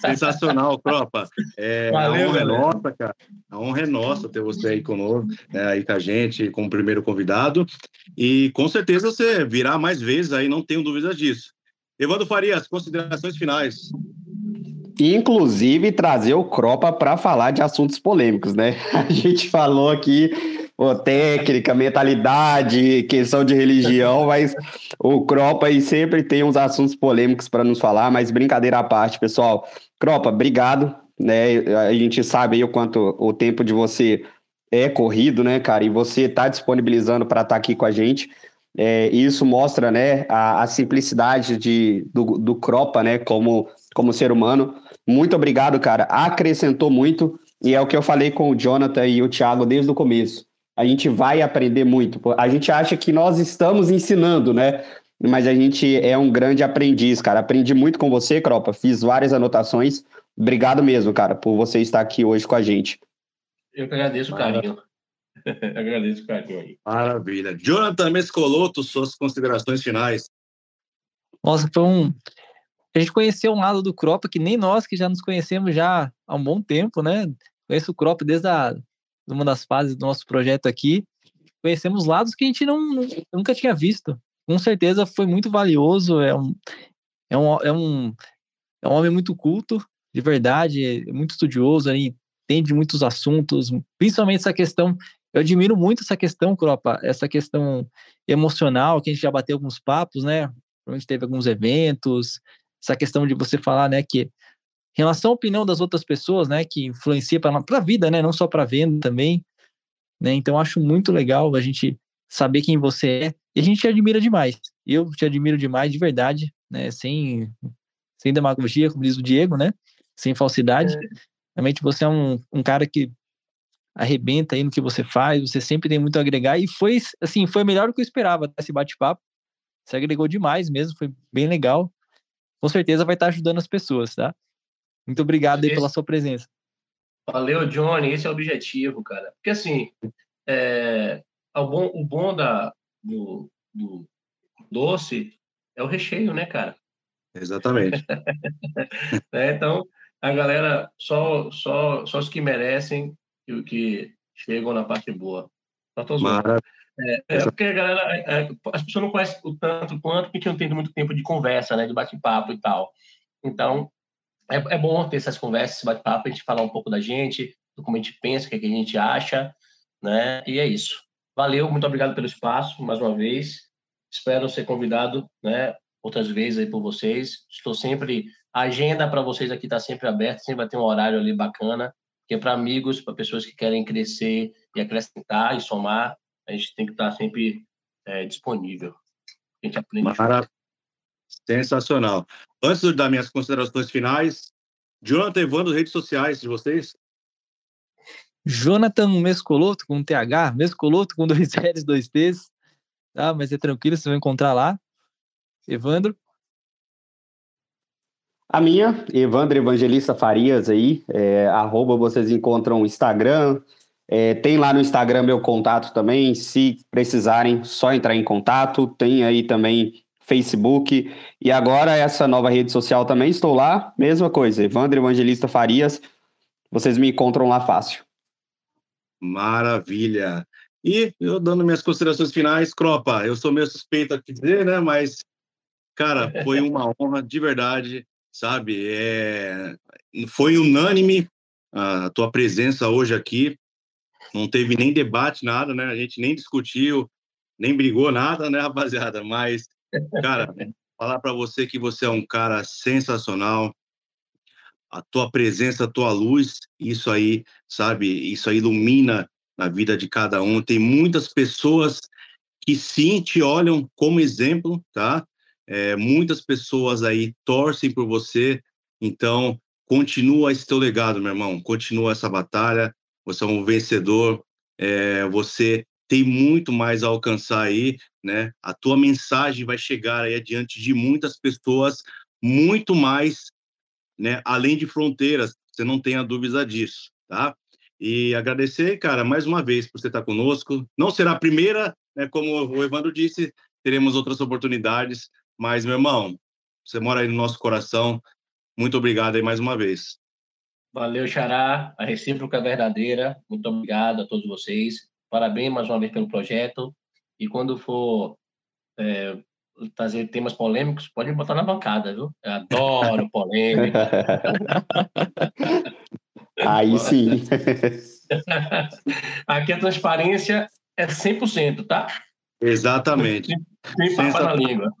Sensacional, tropa. É, Valeu, a honra é galera. é nossa, cara. A honra é nossa ter você aí conosco, né, aí com a gente, como primeiro convidado. E com certeza você virá mais vezes aí, não tenho dúvidas disso. Evandro Farias, considerações finais. Inclusive trazer o Cropa para falar de assuntos polêmicos, né? A gente falou aqui pô, técnica, mentalidade, questão de religião, mas o Cropa aí sempre tem uns assuntos polêmicos para nos falar, mas brincadeira à parte, pessoal. Cropa, obrigado, né? A gente sabe aí o quanto o tempo de você é corrido, né, cara? E você está disponibilizando para estar tá aqui com a gente. É, isso mostra, né, a, a simplicidade de, do, do Cropa, né, como, como ser humano. Muito obrigado, cara. Acrescentou muito. E é o que eu falei com o Jonathan e o Thiago desde o começo a gente vai aprender muito. A gente acha que nós estamos ensinando, né? Mas a gente é um grande aprendiz, cara. Aprendi muito com você, Cropa. Fiz várias anotações. Obrigado mesmo, cara, por você estar aqui hoje com a gente. Eu que agradeço o carinho. agradeço o carinho aí. Maravilha. Jonathan Mescoloto, suas considerações finais. Nossa, foi um. A gente conheceu um lado do Cropa que nem nós que já nos conhecemos já há um bom tempo, né? Conheço o Cropa desde a numa das fases do nosso projeto aqui, conhecemos lados que a gente não, nunca tinha visto. Com certeza foi muito valioso, é um, é um, é um, é um homem muito culto, de verdade, é muito estudioso, aí, entende muitos assuntos, principalmente essa questão, eu admiro muito essa questão, Cropa, essa questão emocional, que a gente já bateu alguns papos, né? A gente teve alguns eventos, essa questão de você falar, né, que em relação à opinião das outras pessoas, né, que influencia para a vida, né, não só para venda também, né, então acho muito legal a gente saber quem você é e a gente te admira demais. Eu te admiro demais, de verdade, né, sem, sem demagogia, como diz o Diego, né, sem falsidade. É. Realmente você é um, um cara que arrebenta aí no que você faz, você sempre tem muito a agregar e foi, assim, foi melhor do que eu esperava, esse bate-papo. Você agregou demais mesmo, foi bem legal. Com certeza vai estar ajudando as pessoas, tá? Muito obrigado aí pela sua presença. Valeu, Johnny. Esse é o objetivo, cara. Porque, assim, é, o, bom, o bom da, do, do doce é o recheio, né, cara? Exatamente. é, então, a galera, só, só, só os que merecem e que chegam na parte boa. Só tô é, é, porque a galera, é, as pessoas não conhecem o tanto quanto porque não tem muito tempo de conversa, né, de bate-papo e tal. Então, é, é bom ter essas conversas, esse bate-papo, a gente falar um pouco da gente, do como a gente pensa, o que, é que a gente acha, né? E é isso. Valeu, muito obrigado pelo espaço, mais uma vez. Espero ser convidado, né, outras vezes aí por vocês. Estou sempre a agenda para vocês aqui está sempre aberta, sempre vai ter um horário ali bacana, que é para amigos, para pessoas que querem crescer e acrescentar e somar, a gente tem que estar tá sempre é, disponível. A gente aprende. Mara... Sensacional. Antes de dar minhas considerações finais, Jonathan Evandro, redes sociais de vocês? Jonathan Mescoloto com TH, Mescoloto com dois L's, dois T's, tá? Mas é tranquilo, você vai encontrar lá. Evandro? A minha, Evandro Evangelista Farias aí, é, arroba vocês encontram o Instagram, é, tem lá no Instagram meu contato também, se precisarem, só entrar em contato, tem aí também Facebook e agora essa nova rede social também estou lá, mesma coisa, Evandro Evangelista Farias, vocês me encontram lá fácil. Maravilha. E eu dando minhas considerações finais, Cropa, eu sou meio suspeito a dizer, né, mas cara, foi uma honra de verdade, sabe? É... Foi unânime a tua presença hoje aqui. Não teve nem debate, nada, né? A gente nem discutiu, nem brigou nada, né, rapaziada? Mas Cara, falar para você que você é um cara sensacional. A tua presença, a tua luz, isso aí, sabe? Isso aí ilumina na vida de cada um. Tem muitas pessoas que sim te olham como exemplo, tá? É, muitas pessoas aí torcem por você, então continua esse teu legado, meu irmão. Continua essa batalha. Você é um vencedor. É, você tem muito mais a alcançar aí, né? A tua mensagem vai chegar aí adiante de muitas pessoas, muito mais, né? Além de fronteiras. Você não tenha dúvida disso, tá? E agradecer, cara, mais uma vez por você estar conosco. Não será a primeira, né? Como o Evandro disse, teremos outras oportunidades. Mas, meu irmão, você mora aí no nosso coração. Muito obrigado aí mais uma vez. Valeu, Xará. A recíproca é verdadeira. Muito obrigado a todos vocês. Parabéns mais uma vez pelo projeto. E quando for é, trazer temas polêmicos, pode me botar na bancada, viu? Eu adoro polêmica. Aí sim. Aqui a transparência é 100%, tá? Exatamente. Sem papo na língua.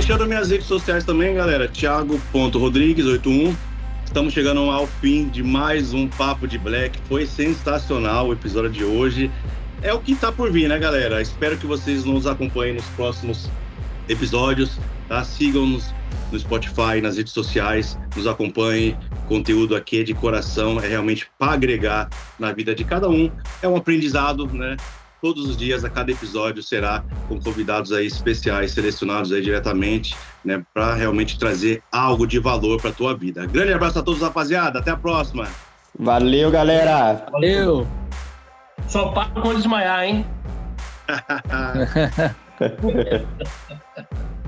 Deixando minhas redes sociais também, galera. Thiago.rodrigues81. Estamos chegando ao fim de mais um Papo de Black. Foi sensacional o episódio de hoje. É o que está por vir, né, galera? Espero que vocês nos acompanhem nos próximos episódios, tá? Sigam-nos no Spotify, nas redes sociais, nos acompanhem. Conteúdo aqui é de coração, é realmente para agregar na vida de cada um. É um aprendizado, né? Todos os dias, a cada episódio, será com convidados aí especiais, selecionados aí diretamente, né? Para realmente trazer algo de valor para tua vida. Grande abraço a todos, rapaziada. Até a próxima. Valeu, galera. Valeu. Só para quando desmaiar, hein?